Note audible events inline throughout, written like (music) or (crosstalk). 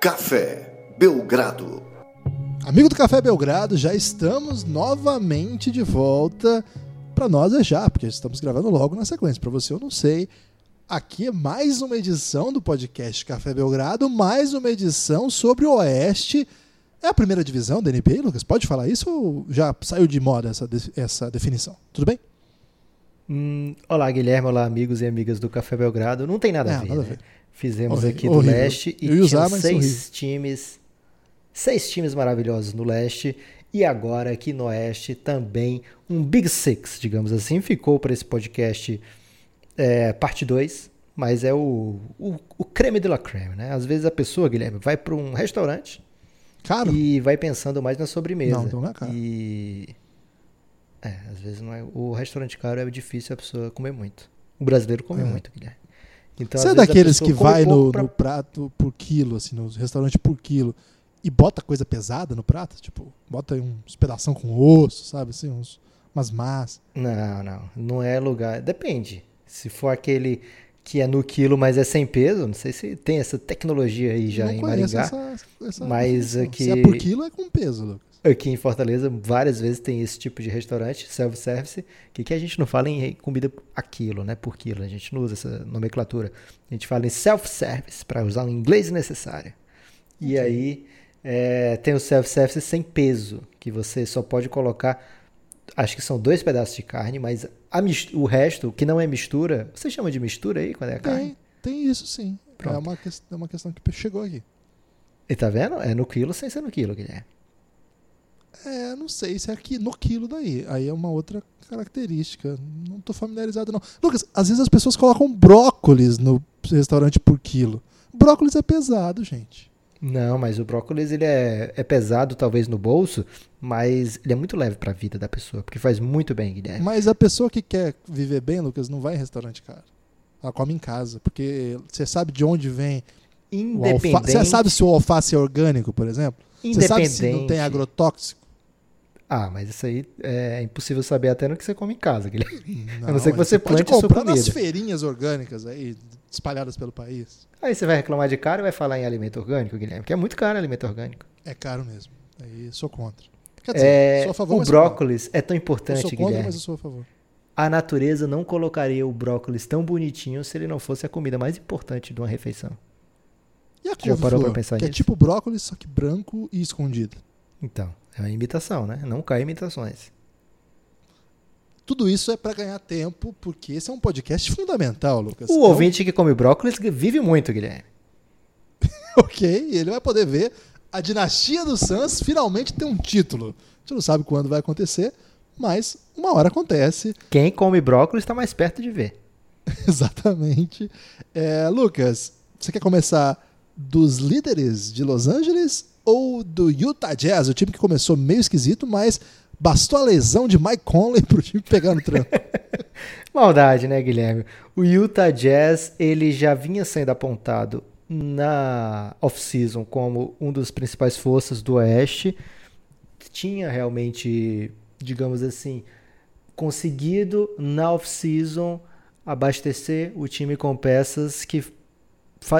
Café Belgrado. Amigo do Café Belgrado, já estamos novamente de volta. Para nós é já, porque estamos gravando logo na sequência. Para você eu não sei. Aqui é mais uma edição do podcast Café Belgrado, mais uma edição sobre o Oeste. É a primeira divisão da NBA, Lucas? Pode falar isso ou já saiu de moda essa, essa definição? Tudo bem? Hum, olá, Guilherme. Olá, amigos e amigas do Café Belgrado. Não tem nada, é, a, ver, nada né? a ver. Fizemos aqui do horrível. leste e tinha usar, seis times, seis times maravilhosos no leste e agora aqui no oeste também um Big Six, digamos assim, ficou para esse podcast é, parte 2, mas é o, o, o, creme de la creme, né? Às vezes a pessoa, Guilherme, vai para um restaurante Caro. e vai pensando mais na sobremesa. Não, então não é caro. E... É, às vezes não é. O restaurante caro é difícil a pessoa comer muito. O brasileiro come é. muito, Guilherme. Então, Você é daqueles que vai no, pra... no, prato por quilo, assim, no restaurante por quilo, e bota coisa pesada no prato? Tipo, bota uns pedação com osso, sabe? Assim, uns, umas massas. Não, não. Não é lugar. Depende. Se for aquele que é no quilo, mas é sem peso, não sei se tem essa tecnologia aí já não em Maringá. Essa, essa mas aqui... Se é por quilo, é com peso, Lucas. Aqui em Fortaleza, várias vezes tem esse tipo de restaurante, self-service, que, que a gente não fala em comida a quilo, né? Por quilo. A gente não usa essa nomenclatura. A gente fala em self-service, para usar o inglês necessário. E okay. aí é, tem o self-service sem peso, que você só pode colocar, acho que são dois pedaços de carne, mas o resto, que não é mistura, você chama de mistura aí quando é a carne? Tem, tem isso sim. É uma, é uma questão que chegou aqui. E tá vendo? É no quilo sem ser no quilo, Guilherme. É, não sei se é aqui no quilo daí. Aí é uma outra característica. Não tô familiarizado, não. Lucas, às vezes as pessoas colocam brócolis no restaurante por quilo. Brócolis é pesado, gente. Não, mas o brócolis ele é, é pesado talvez no bolso, mas ele é muito leve para a vida da pessoa, porque faz muito bem, Guilherme. Mas a pessoa que quer viver bem, Lucas, não vai em restaurante caro. Ela come em casa, porque você sabe de onde vem Independente. Você sabe se o alface é orgânico, por exemplo? Você sabe se não tem agrotóxico? Ah, mas isso aí é impossível saber até no que você come em casa, Guilherme. Não, a não ser que você, você plante pode comprar nas feirinhas orgânicas aí, espalhadas pelo país. Aí você vai reclamar de caro e vai falar em alimento orgânico, Guilherme, que é muito caro alimento orgânico. É caro mesmo. Aí sou contra. Quer dizer, é, sou a favor, o brócolis é tão importante, eu sou contra, Guilherme. mas eu sou a favor. A natureza não colocaria o brócolis tão bonitinho se ele não fosse a comida mais importante de uma refeição. E a couve-flor, que é nisso? é tipo brócolis, só que branco e escondido. Então, é uma imitação, né? Não cai imitações. Tudo isso é para ganhar tempo, porque esse é um podcast fundamental, Lucas. O então... ouvinte que come brócolis vive muito, Guilherme. (laughs) ok, ele vai poder ver a dinastia dos Suns finalmente ter um título. A gente não sabe quando vai acontecer, mas uma hora acontece. (laughs) Quem come brócolis está mais perto de ver. (laughs) Exatamente. É, Lucas, você quer começar dos líderes de Los Angeles ou do Utah Jazz, o time que começou meio esquisito, mas bastou a lesão de Mike Conley (laughs) para o time pegar no trampo. (laughs) Maldade, né, Guilherme? O Utah Jazz ele já vinha sendo apontado na off-season como um dos principais forças do Oeste. Tinha realmente, digamos assim, conseguido na off-season abastecer o time com peças que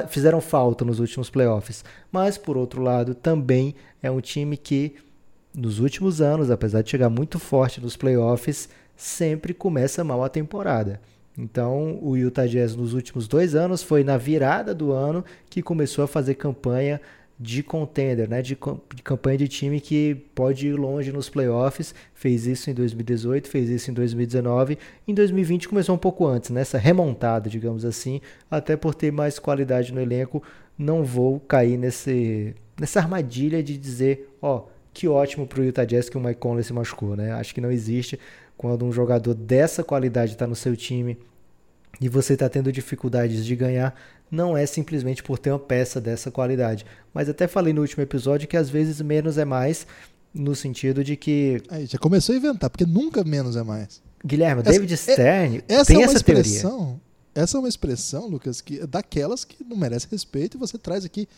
fizeram falta nos últimos playoffs. Mas, por outro lado, também é um time que, nos últimos anos, apesar de chegar muito forte nos playoffs, sempre começa mal a temporada. Então, o Utah Jazz nos últimos dois anos foi na virada do ano que começou a fazer campanha de contender, né? de, de, campanha de time que pode ir longe nos playoffs. Fez isso em 2018, fez isso em 2019. Em 2020 começou um pouco antes, nessa remontada, digamos assim, até por ter mais qualidade no elenco. Não vou cair nesse, nessa armadilha de dizer, ó, que ótimo para o Utah Jazz que o Mike Conley se machucou, né? Acho que não existe quando um jogador dessa qualidade está no seu time e você está tendo dificuldades de ganhar, não é simplesmente por ter uma peça dessa qualidade. Mas até falei no último episódio que às vezes menos é mais, no sentido de que. Aí, já começou a inventar, porque nunca menos é mais. Guilherme, essa, David é, Stern é, essa tem é essa teoria. Essa é uma expressão, Lucas, que é daquelas que não merece respeito e você traz aqui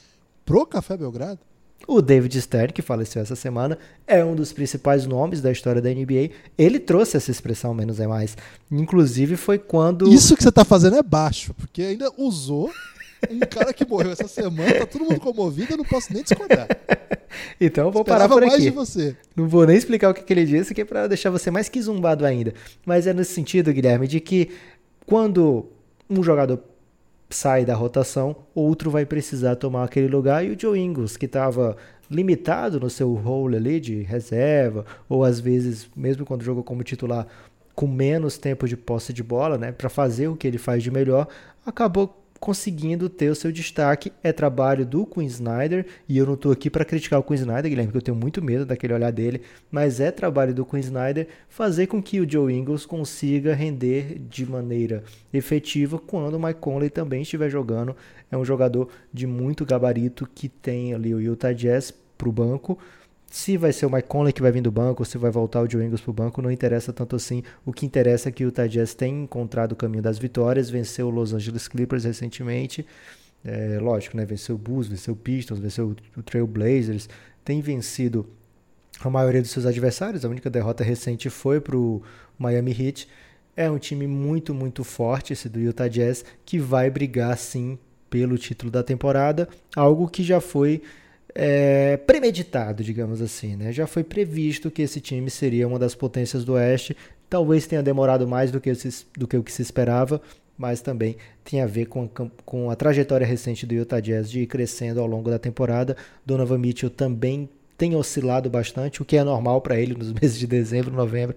pro Café Belgrado. O David Stern, que faleceu essa semana, é um dos principais nomes da história da NBA. Ele trouxe essa expressão menos é mais. Inclusive foi quando. Isso que você está fazendo é baixo, porque ainda usou Um cara que morreu essa semana, tá todo mundo comovido, eu não posso nem discordar. (laughs) Então eu vou Esperava parar por mais aqui. de você. Não vou nem explicar o que, que ele disse, que é pra deixar você mais que zumbado ainda. Mas é nesse sentido, Guilherme, de que quando um jogador sai da rotação, outro vai precisar tomar aquele lugar. E o Joe Ingles, que estava limitado no seu role ali de reserva, ou às vezes, mesmo quando jogou como titular, com menos tempo de posse de bola, né, para fazer o que ele faz de melhor, acabou conseguindo ter o seu destaque. É trabalho do Queen Snyder, e eu não estou aqui para criticar o Queen Snyder, Guilherme, porque eu tenho muito medo daquele olhar dele, mas é trabalho do Queen Snyder fazer com que o Joe Ingles consiga render de maneira efetiva quando o Mike Conley também estiver jogando. É um jogador de muito gabarito que tem ali o Utah Jazz para o banco. Se vai ser o Mike Conley que vai vir do banco, se vai voltar o Joe Ingles para o banco, não interessa tanto assim. O que interessa é que o Jazz tem encontrado o caminho das vitórias, venceu o Los Angeles Clippers recentemente. É, lógico, né? Venceu o Bulls, venceu o Pistons, venceu o Trail Blazers. Tem vencido a maioria dos seus adversários. A única derrota recente foi para o Miami Heat. É um time muito, muito forte esse do Utah Jazz, que vai brigar sim pelo título da temporada, algo que já foi é, premeditado, digamos assim, né? Já foi previsto que esse time seria uma das potências do Oeste. Talvez tenha demorado mais do que, se, do que o que se esperava, mas também tem a ver com a, com a trajetória recente do Utah Jazz de ir crescendo ao longo da temporada. Donovan Mitchell também tem oscilado bastante, o que é normal para ele nos (laughs) meses de dezembro, novembro.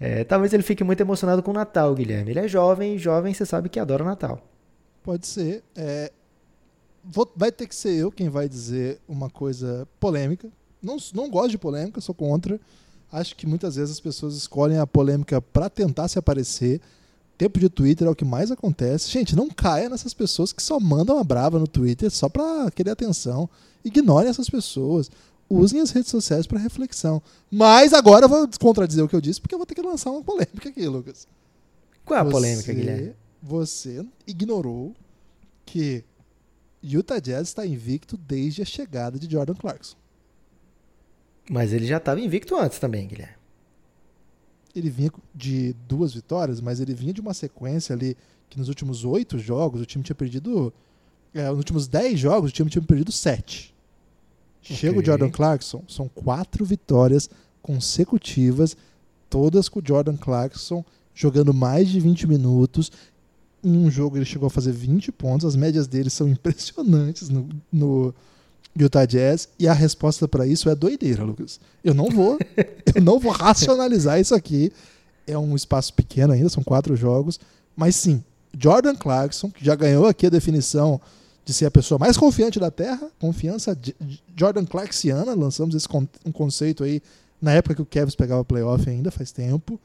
É, talvez ele fique muito emocionado com o Natal, Guilherme. Ele é jovem, jovem você sabe que adora Natal. Pode ser. É, vou, vai ter que ser eu quem vai dizer uma coisa polêmica. Não, não gosto de polêmica, sou contra. Acho que muitas vezes as pessoas escolhem a polêmica para tentar se aparecer. Tempo de Twitter é o que mais acontece. Gente, não caia nessas pessoas que só mandam uma brava no Twitter só para querer atenção. Ignorem essas pessoas. Usem as redes sociais para reflexão. Mas agora eu vou contradizer o que eu disse, porque eu vou ter que lançar uma polêmica aqui, Lucas. Qual é a polêmica, Guilherme? Você ignorou que Utah Jazz está invicto desde a chegada de Jordan Clarkson. Mas ele já estava invicto antes também, Guilherme. Ele vinha de duas vitórias, mas ele vinha de uma sequência ali que nos últimos oito jogos o time tinha perdido. É, nos últimos dez jogos o time tinha perdido sete. Chega o Jordan Clarkson, são quatro vitórias consecutivas, todas com o Jordan Clarkson jogando mais de 20 minutos. Em um jogo ele chegou a fazer 20 pontos, as médias dele são (laughs) impressionantes no, no Utah Jazz, e a resposta para isso é doideira, Lucas. Eu não vou, (laughs) eu não vou racionalizar isso aqui. É um espaço pequeno ainda, são quatro jogos, mas sim, Jordan Clarkson, que já ganhou aqui a definição de ser a pessoa mais confiante da Terra, confiança Jordan Clarksiana, lançamos esse con um conceito aí na época que o Cavs pegava playoff ainda, faz tempo.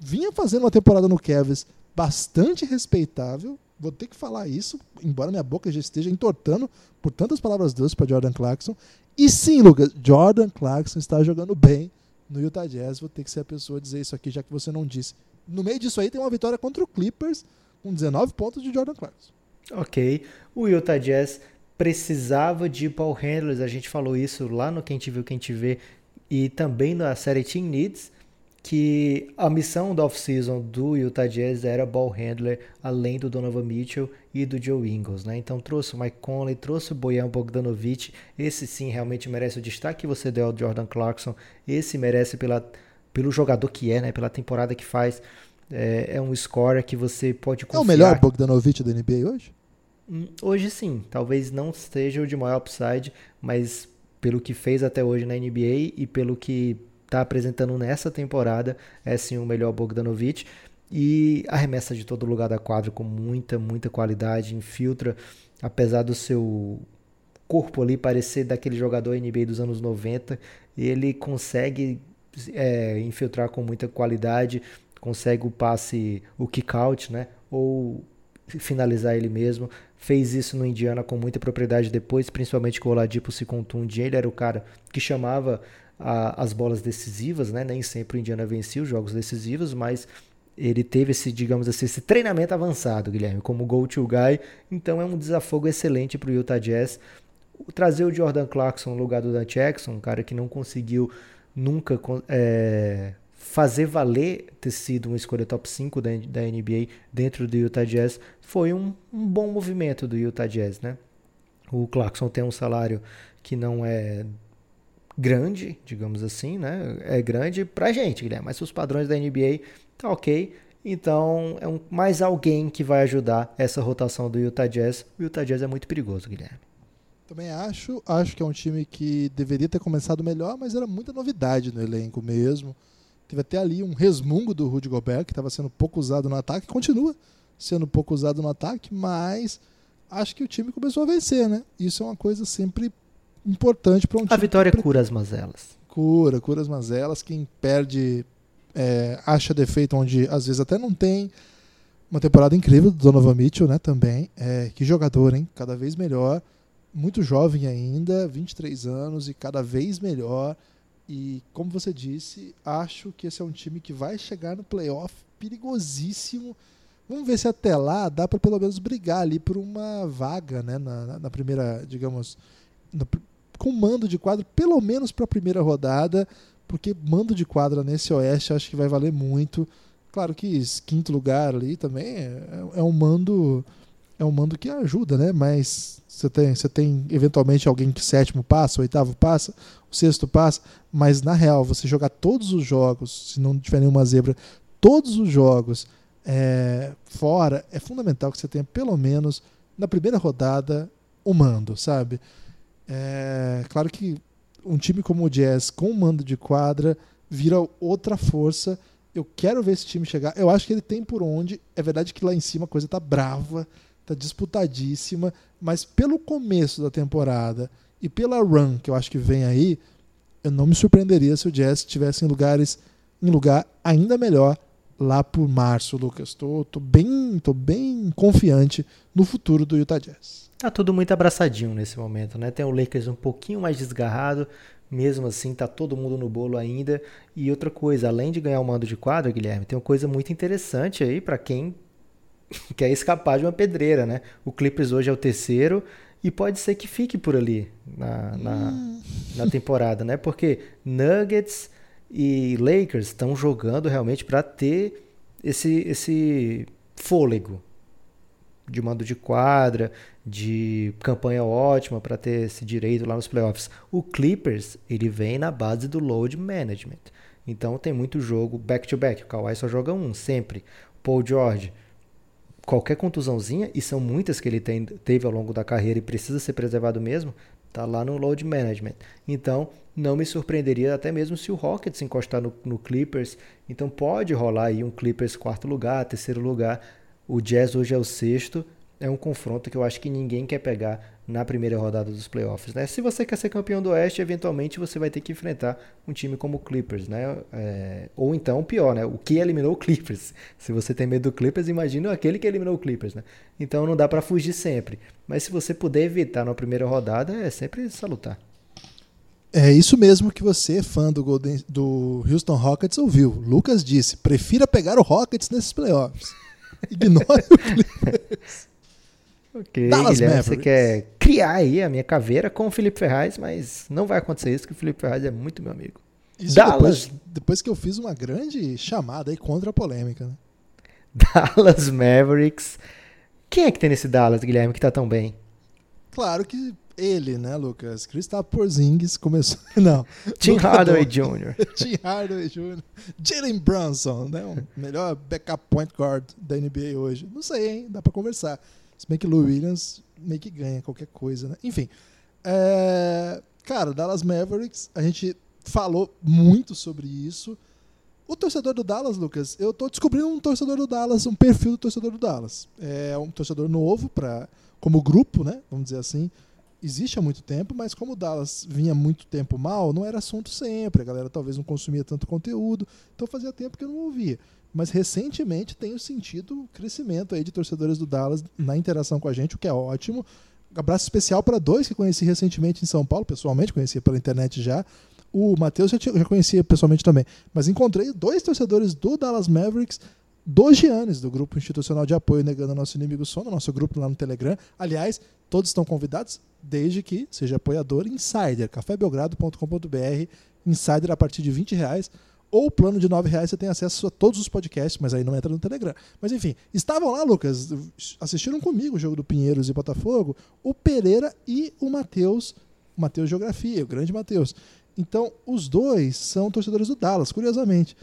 Vinha fazendo uma temporada no Cavs bastante respeitável, vou ter que falar isso, embora minha boca já esteja entortando por tantas palavras doces para Jordan Clarkson. E sim, Lucas, Jordan Clarkson está jogando bem no Utah Jazz, vou ter que ser a pessoa a dizer isso aqui, já que você não disse. No meio disso aí tem uma vitória contra o Clippers, com 19 pontos de Jordan Clarkson. Ok. O Utah Jazz precisava de ball handlers, a gente falou isso lá no Quem Te Viu, Quem Te Vê, e também na série Team Needs, que a missão da off-season do Utah Jazz era ball handler, além do Donovan Mitchell e do Joe Ingles, né? Então trouxe o Mike Conley, trouxe o Bojan Bogdanovic, esse sim realmente merece o destaque que você deu ao Jordan Clarkson, esse merece pela, pelo jogador que é, né? Pela temporada que faz, é, é um scorer que você pode confiar. É o melhor Bogdanovic da NBA hoje? Hoje sim, talvez não seja o de maior upside, mas pelo que fez até hoje na NBA e pelo que está apresentando nessa temporada, é sim o melhor Bogdanovic. E arremessa de todo lugar da quadra com muita, muita qualidade, infiltra, apesar do seu corpo ali parecer daquele jogador NBA dos anos 90, ele consegue é, infiltrar com muita qualidade, consegue o passe, o kick out, né? Ou finalizar ele mesmo. Fez isso no Indiana com muita propriedade depois, principalmente com o Oladipo se contunde. Ele era o cara que chamava a, as bolas decisivas, né? Nem sempre o Indiana vencia os jogos decisivos, mas ele teve esse, digamos assim, esse treinamento avançado, Guilherme, como go-to guy. Então é um desafogo excelente para o Utah Jazz. Trazer o Jordan Clarkson no lugar do Dan Jackson, um cara que não conseguiu nunca é, fazer valer ter sido uma escolha top 5 da, da NBA dentro do Utah Jazz foi um, um bom movimento do Utah Jazz, né? O Clarkson tem um salário que não é grande, digamos assim, né? É grande pra gente, Guilherme, mas os padrões da NBA tá ok. Então é um, mais alguém que vai ajudar essa rotação do Utah Jazz. O Utah Jazz é muito perigoso, Guilherme. Também acho, acho que é um time que deveria ter começado melhor, mas era muita novidade no elenco mesmo. Teve até ali um resmungo do Rudy Gobert, que estava sendo pouco usado no ataque, continua sendo pouco usado no ataque, mas acho que o time começou a vencer, né? Isso é uma coisa sempre importante para um time. A vitória que... cura as mazelas. Cura, cura as mazelas. Quem perde é, acha defeito onde às vezes até não tem. Uma temporada incrível do Donovan Mitchell, né? Também. É, que jogador, hein? Cada vez melhor. Muito jovem ainda, 23 anos e cada vez melhor. E como você disse, acho que esse é um time que vai chegar no playoff perigosíssimo. Vamos ver se até lá dá para pelo menos brigar ali por uma vaga, né? Na, na primeira, digamos, com mando de quadro, pelo menos para a primeira rodada, porque mando de quadra nesse Oeste acho que vai valer muito. Claro que quinto lugar ali também é, é um mando é um mando que ajuda, né? Mas você tem, você tem eventualmente alguém que sétimo passa, oitavo passa, o sexto passa, mas na real, você jogar todos os jogos, se não tiver nenhuma zebra, todos os jogos é, fora, é fundamental que você tenha pelo menos na primeira rodada o mando, sabe? É, claro que um time como o Jazz com mando de quadra vira outra força. Eu quero ver esse time chegar. Eu acho que ele tem por onde. É verdade que lá em cima a coisa tá brava tá disputadíssima, mas pelo começo da temporada e pela run que eu acho que vem aí, eu não me surpreenderia se o Jazz estivesse em lugares em lugar ainda melhor lá por março, Lucas. Tô, tô bem, tô bem confiante no futuro do Utah Jazz. Tá tudo muito abraçadinho nesse momento, né? Tem o Lakers um pouquinho mais desgarrado, mesmo assim tá todo mundo no bolo ainda. E outra coisa, além de ganhar o mando de quadra, Guilherme, tem uma coisa muito interessante aí para quem (laughs) quer escapar de uma pedreira, né? O Clippers hoje é o terceiro e pode ser que fique por ali na, na, hum. na temporada, né? Porque Nuggets e Lakers estão jogando realmente para ter esse, esse fôlego de mando de quadra, de campanha ótima para ter esse direito lá nos playoffs. O Clippers, ele vem na base do load management. Então tem muito jogo back to back. O Kawhi só joga um sempre. Paul George qualquer contusãozinha, e são muitas que ele tem, teve ao longo da carreira e precisa ser preservado mesmo, tá lá no load management. Então, não me surpreenderia até mesmo se o Rockets encostar no, no Clippers. Então, pode rolar aí um Clippers quarto lugar, terceiro lugar. O Jazz hoje é o sexto. É um confronto que eu acho que ninguém quer pegar na primeira rodada dos playoffs. Né? Se você quer ser campeão do Oeste, eventualmente você vai ter que enfrentar um time como o Clippers, né? É, ou então, pior, né? O que eliminou o Clippers. (laughs) Se você tem medo do Clippers, imagina aquele que eliminou o Clippers, né? Então não dá para fugir sempre. Mas se você puder evitar na primeira rodada, é sempre salutar. É isso mesmo que você, fã do, Golden, do Houston Rockets, ouviu. Lucas disse: prefira pegar o Rockets nesses playoffs. (laughs) Ignore o Clippers. Ok, Dallas Guilherme, você quer criar aí a minha caveira com o Felipe Ferraz, mas não vai acontecer isso, que o Felipe Ferraz é muito meu amigo. Isso Dallas... Depois, depois, que eu fiz uma grande chamada aí contra a polêmica, né? (laughs) Dallas Mavericks. Quem é que tem nesse Dallas, Guilherme, que tá tão bem? Claro que ele, né, Lucas? Kristaps Porzingis começou... (laughs) Não. Tim Hardaway Jr. (laughs) Tim Hardaway Jr. Jalen Brunson, né? O melhor backup point guard da NBA hoje. Não sei, hein? Dá pra conversar. Se bem que Lou Williams meio que ganha qualquer coisa, né? Enfim. É... Cara, Dallas Mavericks, a gente falou muito sobre isso. O torcedor do Dallas, Lucas, eu tô descobrindo um torcedor do Dallas, um perfil do torcedor do Dallas. É um torcedor novo para como grupo, né? Vamos dizer assim. Existe há muito tempo, mas como o Dallas vinha muito tempo mal, não era assunto sempre. A galera talvez não consumia tanto conteúdo, então fazia tempo que eu não ouvia mas recentemente tenho sentido o crescimento aí de torcedores do Dallas na interação com a gente, o que é ótimo. abraço especial para dois que conheci recentemente em São Paulo, pessoalmente, conhecia pela internet já. O Matheus já, já conhecia pessoalmente também. Mas encontrei dois torcedores do Dallas Mavericks, do Giannis, do Grupo Institucional de Apoio Negando Nosso Inimigo Sono, nosso grupo lá no Telegram. Aliás, todos estão convidados, desde que seja apoiador Insider, cafébelgrado.com.br, Insider a partir de 20 reais Ou plano de R$ reais você tem acesso a todos os podcasts, mas aí não entra no Telegram. Mas enfim, estavam lá, Lucas, assistiram comigo o jogo do Pinheiros e Botafogo, o Pereira e o Matheus, Matheus Geografia, o grande Matheus. Então, os dois são torcedores do Dallas, curiosamente.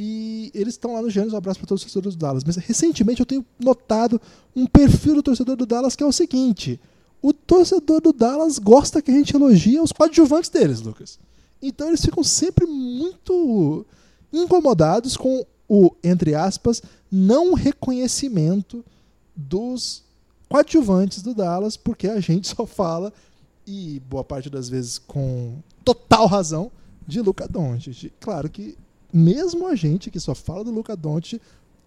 E eles estão lá no Gênesis, um abraço para todos os torcedores do Dallas. Mas recentemente eu tenho notado um perfil do torcedor do Dallas que é o seguinte: o torcedor do Dallas gosta que a gente elogie os coadjuvantes deles, Lucas. Então eles ficam sempre muito incomodados com o, entre aspas, não reconhecimento dos coadjuvantes do Dallas, porque a gente só fala, e boa parte das vezes com total razão, de Luca Doncic. Claro que mesmo a gente que só fala do Luca Doncic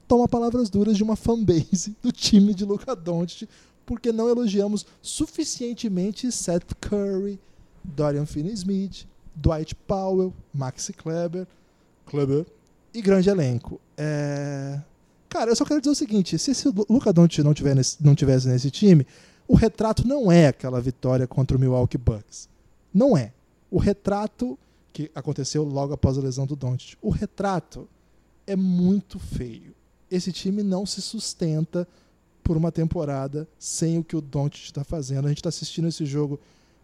toma palavras duras de uma fanbase do time de Luca Doncic, porque não elogiamos suficientemente Seth Curry, Dorian Finney-Smith, Dwight Powell, Maxi Kleber, Kleber e grande elenco. É... Cara, eu só quero dizer o seguinte: se esse Luca Doncic não, tiver não tivesse nesse time, o retrato não é aquela vitória contra o Milwaukee Bucks. Não é. O retrato que aconteceu logo após a lesão do Doncic. O retrato é muito feio. Esse time não se sustenta por uma temporada sem o que o Doncic está fazendo. A gente está assistindo esse jogo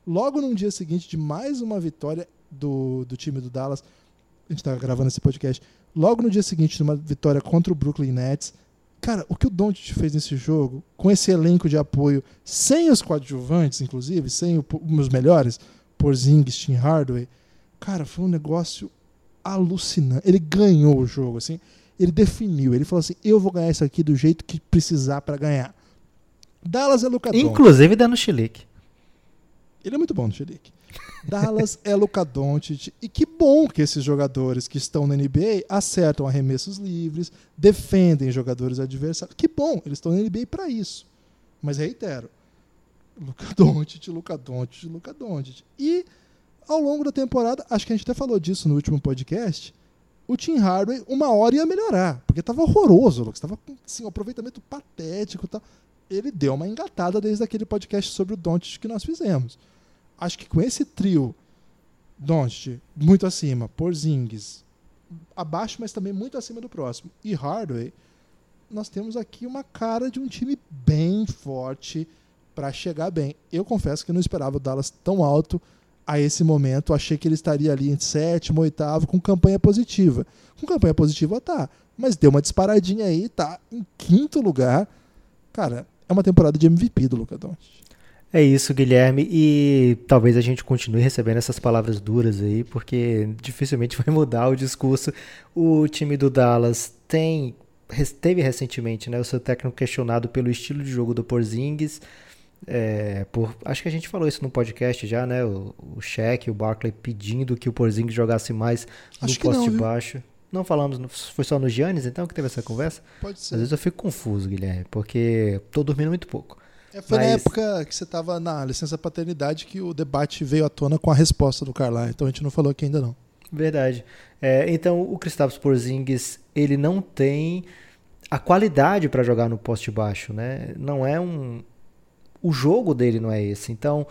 logo no dia seguinte de mais uma vitória do, do time do Dallas, a gente tá gravando esse podcast, logo no dia seguinte de uma vitória contra o Brooklyn Nets. Cara, o que o Doncic fez nesse jogo, com esse elenco de apoio, sem os coadjuvantes, inclusive, sem o, os melhores, Porzingis, Tim Hardaway, cara, foi um negócio alucinante. Ele ganhou o jogo, assim, ele definiu, ele falou assim, eu vou ganhar isso aqui do jeito que precisar para ganhar. Dallas é Luca Inclusive dando chilique. Ele é muito bom no chilique. Dallas é Doncic. E que bom que esses jogadores que estão na NBA acertam arremessos livres, defendem jogadores adversários. Que bom, eles estão na NBA para isso. Mas reitero, Luca Doncic, Luca Doncic, Luca Doncic. E ao longo da temporada, acho que a gente até falou disso no último podcast, o Tim Hardaway uma hora ia melhorar, porque estava horroroso, Lucas, estava com assim, um aproveitamento patético, tal. Ele deu uma engatada desde aquele podcast sobre o Doncic que nós fizemos acho que com esse trio, Doncic muito acima, Porzingis abaixo, mas também muito acima do próximo, e Hardaway, nós temos aqui uma cara de um time bem forte para chegar bem. Eu confesso que não esperava o Dallas tão alto a esse momento. Achei que ele estaria ali em sétimo, oitavo, com campanha positiva. Com campanha positiva tá, mas deu uma disparadinha aí, tá em quinto lugar. Cara, é uma temporada de MVP do Luca Doncic. É isso, Guilherme, e talvez a gente continue recebendo essas palavras duras aí, porque dificilmente vai mudar o discurso. O time do Dallas tem teve recentemente, né, o seu técnico questionado pelo estilo de jogo do Porzingis. É, por, acho que a gente falou isso no podcast já, né? O, o Shaq, o Barkley pedindo que o Porzingis jogasse mais no poste não, baixo. Não falamos, foi só no Giannis então que teve essa conversa? Pode ser. Às vezes eu fico confuso, Guilherme, porque tô dormindo muito pouco. É, foi Mas... na época que você estava na licença paternidade que o debate veio à tona com a resposta do Carlyle. Então a gente não falou aqui ainda não. Verdade. É, então o Kristaps Porzingis ele não tem a qualidade para jogar no poste baixo, né? Não é um o jogo dele não é esse. Então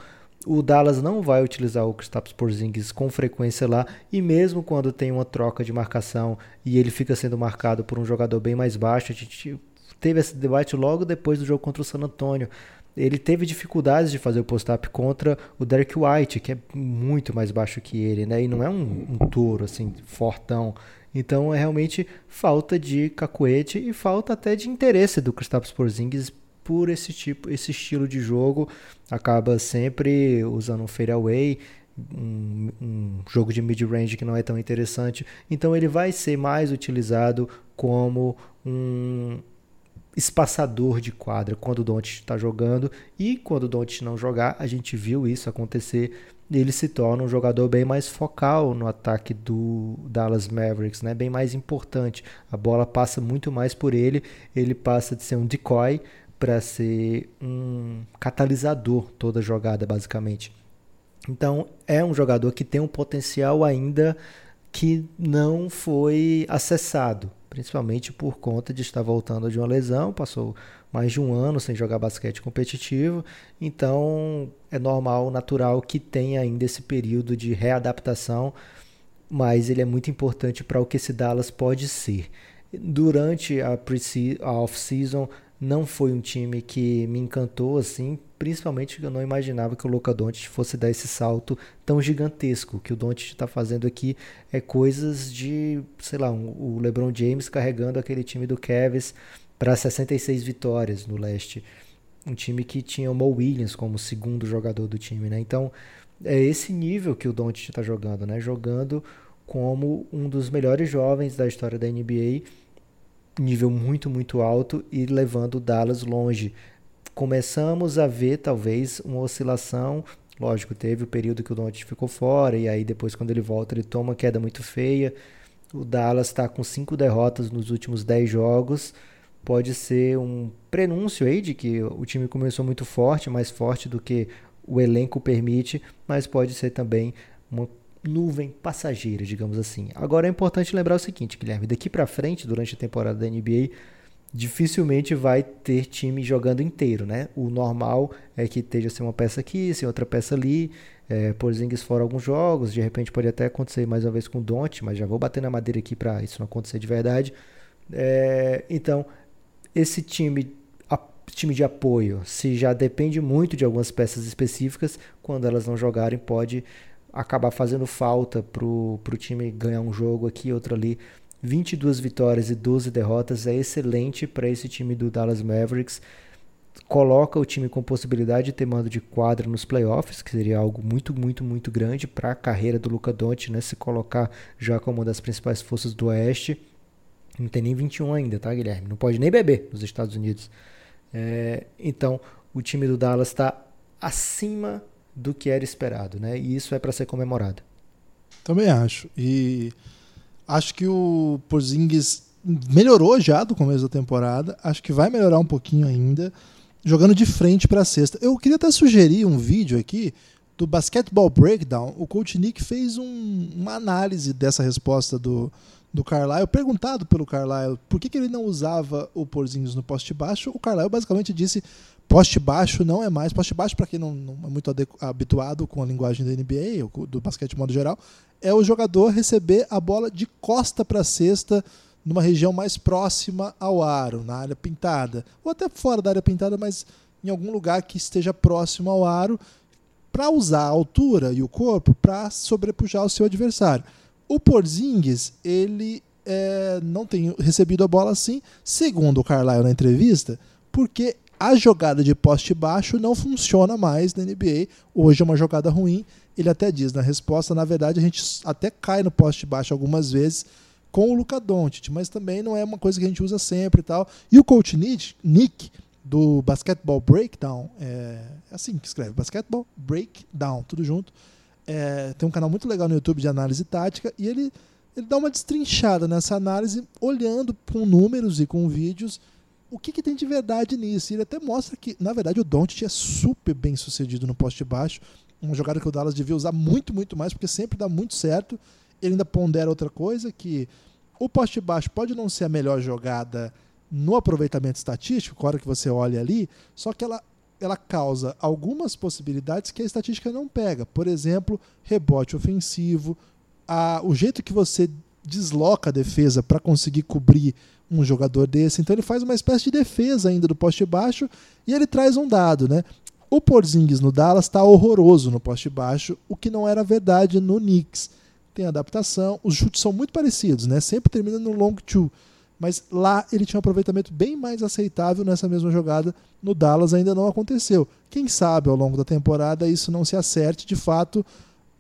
o Dallas não vai utilizar o Kristaps Porzingis com frequência lá e mesmo quando tem uma troca de marcação e ele fica sendo marcado por um jogador bem mais baixo, a gente teve esse debate logo depois do jogo contra o San Antonio ele teve dificuldades de fazer o post-up contra o Derek White, que é muito mais baixo que ele, né? E não é um, um touro, assim, fortão. Então é realmente falta de cacuete e falta até de interesse do Kristaps Porzingis por esse tipo, esse estilo de jogo. Acaba sempre usando um fadeaway, um, um jogo de mid-range que não é tão interessante. Então ele vai ser mais utilizado como um espaçador de quadra quando o Doncic está jogando e quando o Doncic não jogar, a gente viu isso acontecer, ele se torna um jogador bem mais focal no ataque do Dallas Mavericks, né? Bem mais importante. A bola passa muito mais por ele, ele passa de ser um decoy para ser um catalisador toda jogada basicamente. Então, é um jogador que tem um potencial ainda que não foi acessado principalmente por conta de estar voltando de uma lesão, passou mais de um ano sem jogar basquete competitivo, então é normal, natural que tenha ainda esse período de readaptação mas ele é muito importante para o que esse Dallas pode ser. Durante a, a off-season, não foi um time que me encantou assim, principalmente eu não imaginava que o Luka Doncic fosse dar esse salto tão gigantesco. O que o Doncic está fazendo aqui é coisas de, sei lá, um, o LeBron James carregando aquele time do Cavs para 66 vitórias no leste. Um time que tinha o Mo Williams como segundo jogador do time, né? Então, é esse nível que o Doncic está jogando, né? Jogando como um dos melhores jovens da história da NBA nível muito, muito alto e levando o Dallas longe. Começamos a ver talvez uma oscilação. Lógico, teve o período que o Doncic ficou fora e aí depois quando ele volta ele toma uma queda muito feia. O Dallas está com cinco derrotas nos últimos dez jogos. Pode ser um prenúncio aí de que o time começou muito forte, mais forte do que o elenco permite, mas pode ser também uma nuvem passageira, digamos assim. Agora é importante lembrar o seguinte, Guilherme, daqui para frente, durante a temporada da NBA, dificilmente vai ter time jogando inteiro, né? O normal é que esteja sem uma peça aqui, sem outra peça ali, é, Porzingis fora alguns jogos, de repente pode até acontecer mais uma vez com o mas já vou bater na madeira aqui para isso não acontecer de verdade. É, então, esse time time de apoio, se já depende muito de algumas peças específicas, quando elas não jogarem, pode acabar fazendo falta pro, pro time ganhar um jogo aqui, outro ali. 22 vitórias e 12 derrotas é excelente para esse time do Dallas Mavericks. Coloca o time com possibilidade de ter mando de quadra nos playoffs, que seria algo muito, muito, muito grande para a carreira do Luca Doncic, né? Se colocar já como uma das principais forças do Oeste. Não tem nem 21 ainda, tá, Guilherme? Não pode nem beber nos Estados Unidos. É, então, o time do Dallas está acima do que era esperado, né? E isso é para ser comemorado. Também acho. E acho que o Porzingis melhorou já do começo da temporada. Acho que vai melhorar um pouquinho ainda, jogando de frente para a cesta. Eu queria até sugerir um vídeo aqui do Basketball Breakdown. O coach Nick fez um, uma análise dessa resposta do, do Carlisle, perguntado pelo Carlisle por que, que ele não usava o Porzingis no poste baixo, o Carlisle basicamente disse Poste baixo não é mais. Poste baixo, para quem não, não, é muito habituado com a linguagem da NBA, ou do basquete de modo geral, é o jogador receber a bola de costa para a cesta numa região mais próxima ao aro, na área pintada. Ou até fora da área pintada, mas em algum lugar que esteja próximo ao aro, para usar a altura e o corpo para sobrepujar o seu adversário. O Porzingis, ele é, não tem recebido a bola assim, segundo o Carlisle na entrevista, porque a jogada de poste baixo não funciona mais na NBA. Hoje é uma jogada ruim. Ele até diz na resposta, na verdade, a gente até cai no poste baixo algumas vezes com o Luca Doncic, mas também não é uma coisa que a gente usa sempre e tal. E o coach Nick, Nick do Basketball Breakdown, é, é assim que escreve, Basketball Breakdown, tudo junto. É, tem um canal muito legal no YouTube de análise tática e ele, ele dá uma destrinchada nessa análise, olhando com números e com vídeos o que, que, tem de verdade nisso? Ele até mostra que, na verdade, o Doncic é super bem sucedido no poste baixo. Uma jogada que o Dallas devia usar muito, muito mais, porque sempre dá muito certo. Ele ainda pondera outra coisa, que o poste baixo pode não ser a melhor jogada no aproveitamento estatístico, na hora que você olha ali, só que ela, ela causa algumas possibilidades que a estatística não pega. Por exemplo, rebote ofensivo, a, o jeito que você desloca a defesa para conseguir cobrir um jogador desse. Então ele faz uma espécie de defesa ainda do poste baixo e ele traz um dado, né? O Porzingis no Dallas está horroroso no poste baixo, o que não era verdade no Knicks. Tem adaptação, os chutes são muito parecidos, né? Sempre termina no long two. Mas lá ele tinha um aproveitamento bem mais aceitável nessa mesma jogada. No Dallas ainda não aconteceu. Quem sabe ao longo da temporada isso não se acerte. De fato,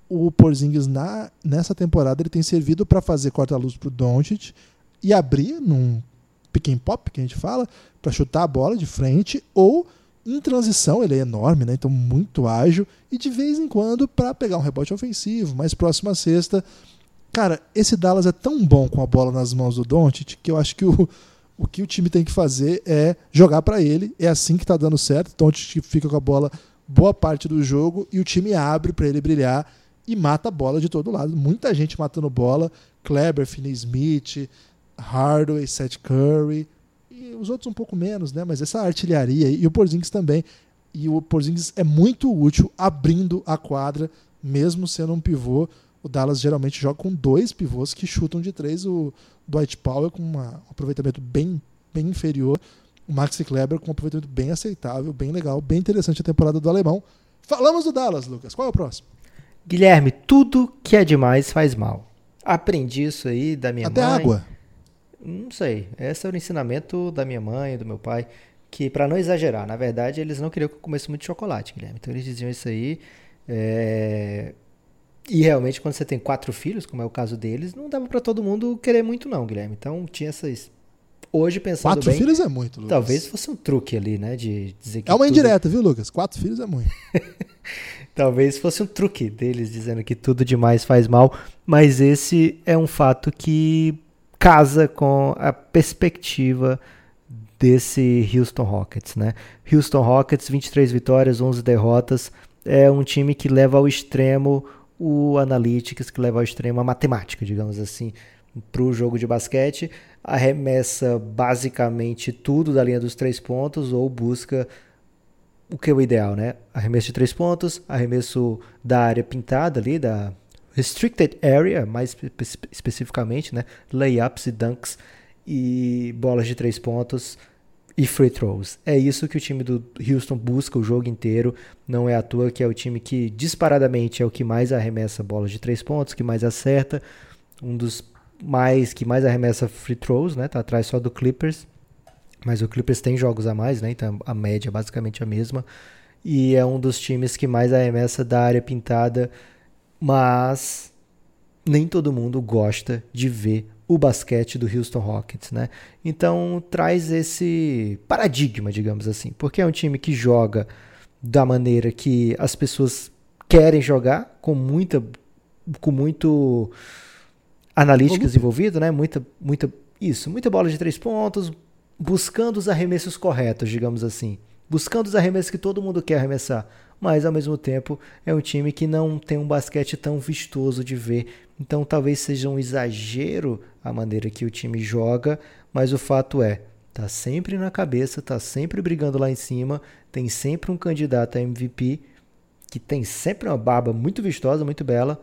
o Porzingis na, nessa temporada ele tem servido para fazer corta-luz para o Doncic, e abrir num pick and pop, que a gente fala, para chutar a bola de frente, ou em transição, ele é enorme, né? então muito ágil, e de vez em quando para pegar um rebote ofensivo, mais próximo à cesta. Cara, esse Dallas é tão bom com a bola nas mãos do Doncic que eu acho que o, o que o time tem que fazer é jogar para ele. É assim que está dando certo. Doncic fica com a bola boa parte do jogo e o time abre para ele brilhar e mata a bola de todo lado. Muita gente matando bola. Kleber, Finney Smith, Hardaway, Seth Curry e os outros um pouco menos, né? Mas essa artilharia e o Porzingis também. E o Porzingis é muito útil abrindo a quadra, mesmo sendo um pivô. O Dallas geralmente joga com dois pivôs que chutam de três. O Dwight Powell com uma, um aproveitamento bem, bem inferior. O Maxi Kleber com um aproveitamento bem aceitável, bem legal, bem interessante a temporada do alemão. Falamos do Dallas, Lucas. Qual é o próximo? Guilherme, tudo que é demais faz mal. Aprendi isso aí da minha Até mãe. água. Não sei. Esse é o ensinamento da minha mãe do meu pai. Que para não exagerar, na verdade, eles não queriam que eu comesse muito chocolate, Guilherme. Então eles diziam isso aí. é, E realmente, quando você tem quatro filhos, como é o caso deles, não dava para todo mundo querer muito, não, Guilherme. Então tinha essas. Hoje, pensando Quatro bem, filhos é muito, Lucas. talvez fosse um truque ali, né? De dizer que. É uma tudo- indireta, viu, Lucas? Quatro filhos é muito. (laughs) Talvez fosse um truque deles dizendo que tudo demais faz mal, mas esse é um fato que casa com a perspectiva desse Houston Rockets, né? Houston Rockets, 23 vitórias, 11 derrotas, é um time que leva ao extremo o analytics, que leva ao extremo a matemática, digamos assim, para o jogo de basquete, arremessa basicamente tudo da linha dos três pontos ou busca o que é o ideal, né? Arremesso de três pontos, arremesso da área pintada ali, da restricted area, mais espe- especificamente, né? Layups e dunks e bolas de três pontos e free throws. É isso que o time do Houston busca o jogo inteiro. Não é à toa que é o time que disparadamente é o que mais arremessa bolas de três pontos, que mais acerta, um dos mais que mais arremessa free throws, né? Tá atrás só do Clippers. Mas o Clippers tem jogos a mais, né? Então a média é basicamente a mesma. E é um dos times que mais arremessa da área pintada, mas nem todo mundo gosta de ver o basquete do Houston Rockets, né? Então traz esse paradigma, digamos assim, porque é um time que joga da maneira que as pessoas querem jogar, com muita com muito analíticas envolvido, né? Muita muita isso, muita bola de três pontos, buscando os arremessos corretos, digamos assim. Buscando os arremessos que todo mundo quer arremessar. Mas ao mesmo tempo é um time que não tem um basquete tão vistoso de ver. Então talvez seja um exagero a maneira que o time joga, mas o fato é, tá sempre na cabeça, tá sempre brigando lá em cima, tem sempre um candidato a MVP que tem sempre uma barba muito vistosa, muito bela.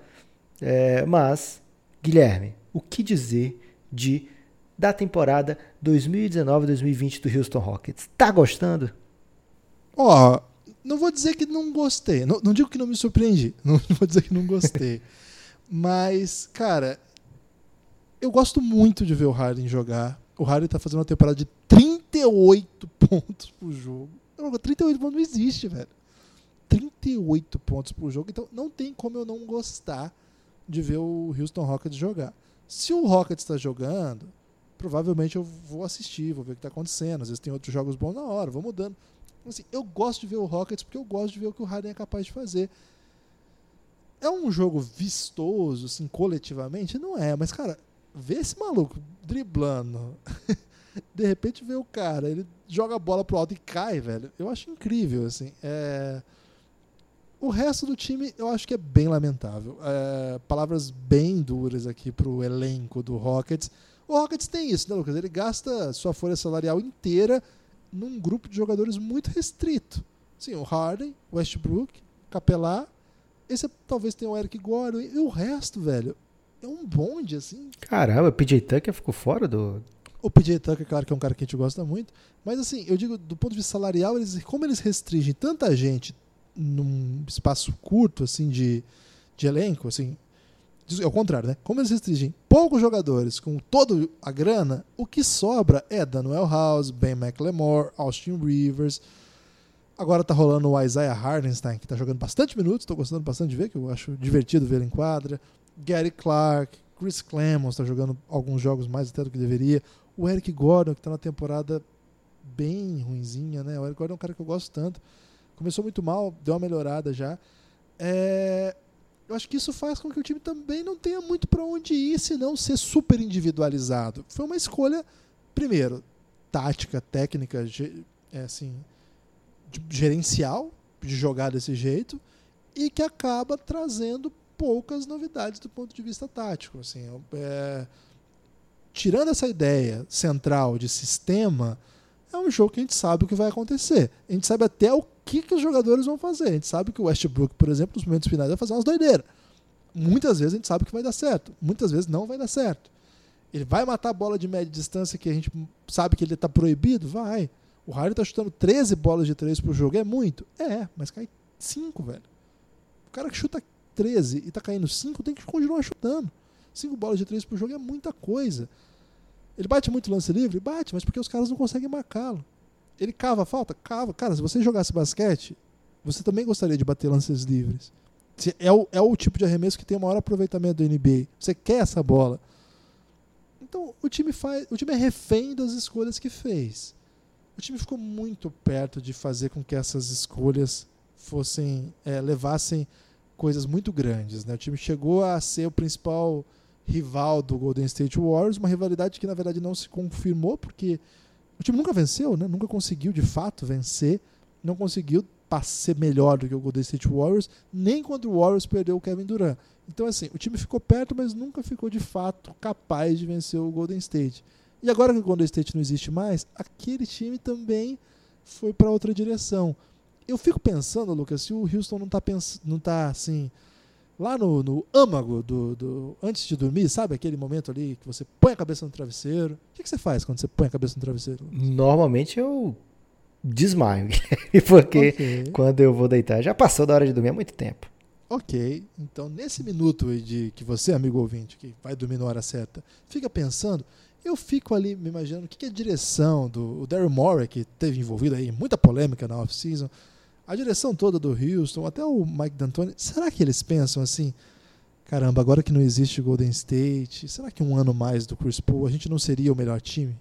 É, mas, Guilherme, o que dizer de da temporada 2019-2020 do Houston Rockets? Tá gostando? Ó, não vou dizer que não gostei. Não, não digo que não me surpreendi. (laughs) Não, vou dizer que não gostei. (laughs) Mas, cara, eu gosto muito de ver o Harden jogar. O Harden tá fazendo uma temporada de 38 (laughs) pontos por jogo. Não, 38 pontos não existe, velho. 38 pontos por jogo. Então não tem como eu não gostar de ver o Houston Rockets jogar. Se o Rockets está jogando, provavelmente eu vou assistir, vou ver o que está acontecendo. Às vezes tem outros jogos bons na hora, vou mudando. Assim, eu gosto de ver o Rockets porque eu gosto de ver o que o Harden é capaz de fazer. É um jogo vistoso, assim, coletivamente? Não é, mas, cara, ver esse maluco driblando, (laughs) de repente ver o cara, ele joga a bola pro alto e cai, velho. Eu acho incrível, assim. É... O resto do time eu acho que é bem lamentável. É... Palavras bem duras aqui pro elenco do Rockets. O Rockets tem isso, né, Lucas? Ele gasta sua folha salarial inteira num grupo de jogadores muito restrito. Sim, o Harden, Westbrook, Capelá. Esse é- talvez tenha o Eric Gordon. E o resto, velho, é um bonde, assim. Caramba, o PJ Tucker ficou fora do. O PJ Tucker, claro que é um cara que a gente gosta muito. Mas assim, eu digo, do ponto de vista salarial, eles, como eles restringem tanta gente num espaço curto, assim, de, de elenco, assim. É o contrário, né? Como eles restringem poucos jogadores com toda a grana, o que sobra é Daniel House, Ben McLemore, Austin Rivers. Agora tá rolando o Isaiah Hardenstein, que tá jogando bastante minutos, tô gostando bastante de ver, que eu acho divertido ver ele em quadra. Gary Clark, Chris Clemons tá jogando alguns jogos mais até do que deveria. O Eric Gordon, que tá na temporada bem ruinzinha, né? O Eric Gordon é um cara que eu gosto tanto. Começou muito mal, deu uma melhorada já. É, Eu acho que isso faz com que o time também não tenha muito para onde ir, se não ser super individualizado. Foi uma escolha, primeiro, tática, técnica, é, assim, gerencial, de jogar desse jeito, e que acaba trazendo poucas novidades do ponto de vista tático. Assim, é, tirando essa ideia central de sistema, é um jogo que a gente sabe o que vai acontecer. A gente sabe até o que, que os jogadores vão fazer. A gente sabe que o Westbrook, por exemplo, nos momentos finais vai fazer umas doideiras. muitas vezes a gente sabe que vai dar certo, muitas vezes não vai dar certo. Ele vai matar a bola de média distância que a gente sabe que ele está proibido? Vai. O Harden está chutando 13 bolas de 3 por jogo. É muito? É, mas cai 5, velho. O cara que chuta 13 e está caindo 5 tem que continuar chutando. 5 bolas de 3 por jogo é muita coisa. Ele bate muito lance livre? Bate, mas porque os caras não conseguem marcá-lo. Ele cava a falta? Cava. Cara, se você jogasse basquete, você também gostaria de bater lances livres. É o, é o tipo de arremesso que tem o maior aproveitamento do NBA. Você quer essa bola. Então o time faz, o time é refém das escolhas que fez. O time ficou muito perto de fazer com que essas escolhas fossem é, levassem coisas muito grandes. Né? O time chegou a ser o principal rival do Golden State Warriors, uma rivalidade que na verdade não se confirmou porque o time nunca venceu, né? nunca conseguiu de fato vencer, não conseguiu ser melhor do que o Golden State Warriors, nem quando o Warriors perdeu o Kevin Durant. Então, assim, o time ficou perto, mas nunca ficou de fato capaz de vencer o Golden State. E agora que o Golden State não existe mais, aquele time também foi para outra direção. Eu fico pensando, Lucas, se o Houston não está não tá assim, lá no, no âmago do, do, antes de dormir, sabe aquele momento ali que você põe a cabeça no travesseiro? O que, que você faz quando você põe a cabeça no travesseiro? Normalmente eu desmaio, (laughs) porque okay. quando eu vou deitar já passou da hora de dormir há muito tempo. Ok, então nesse minuto de que você, amigo ouvinte, que vai dormir na hora certa, fica pensando, eu fico ali me imaginando o que, é a direção do Daryl Morey, que teve envolvido aí muita polêmica na off-season, a direção toda do Houston, até o Mike D'Antoni, será que eles pensam assim, caramba, agora que não existe Golden State, será que um ano mais do Chris Paul a gente não seria o melhor time?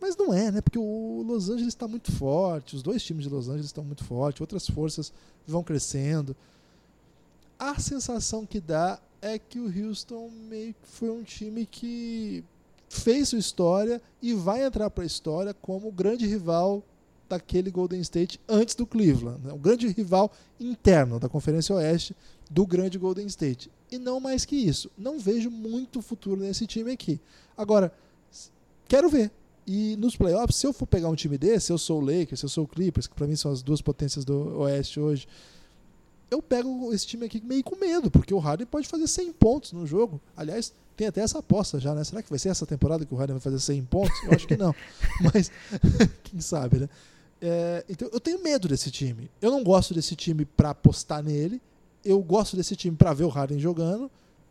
Mas não é, né? Porque o Los Angeles está muito forte, os dois times de Los Angeles estão muito fortes, outras forças vão crescendo a sensação que dá é que o Houston meio que foi um time que fez sua história e vai entrar para a história como grande rival daquele Golden State antes do Cleveland, né? o grande rival interno da Conferência Oeste do grande Golden State. E não mais que isso. Não vejo muito futuro nesse time aqui. Agora, quero ver. E nos playoffs, se eu for pegar um time desse, eu sou o Lakers, eu sou o Clippers, que para mim são as duas potências do Oeste hoje, eu pego esse time aqui meio com medo, porque o Harden pode fazer 100 pontos no jogo. Aliás, tem até essa aposta já, né? Será que vai ser essa temporada que o Harden vai fazer 100 pontos? Eu acho que não. (laughs) Mas, (laughs) quem sabe, né? É, então, eu tenho medo desse time. Eu não gosto desse time para apostar nele. Eu gosto desse time para ver o Harden jogando.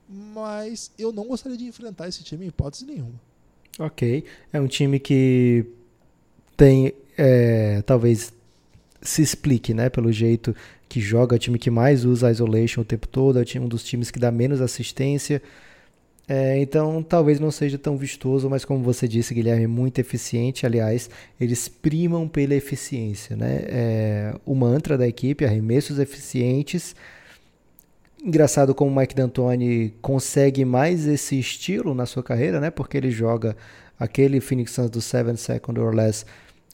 Mas eu não gostaria de enfrentar esse time em hipótese nenhuma. Ok. É um time que tem, é, talvez, se explique, né? Pelo jeito que joga, é o time que mais usa a isolation o tempo todo, é um dos times que dá menos assistência. É, então, talvez não seja tão vistoso, mas como você disse, Guilherme, muito eficiente. Aliás, eles primam pela eficiência. Né? É, o mantra da equipe, arremessos eficientes. Engraçado como o Mike D'Antoni consegue mais esse estilo na sua carreira, né? porque ele joga aquele Phoenix Suns do 7 second or less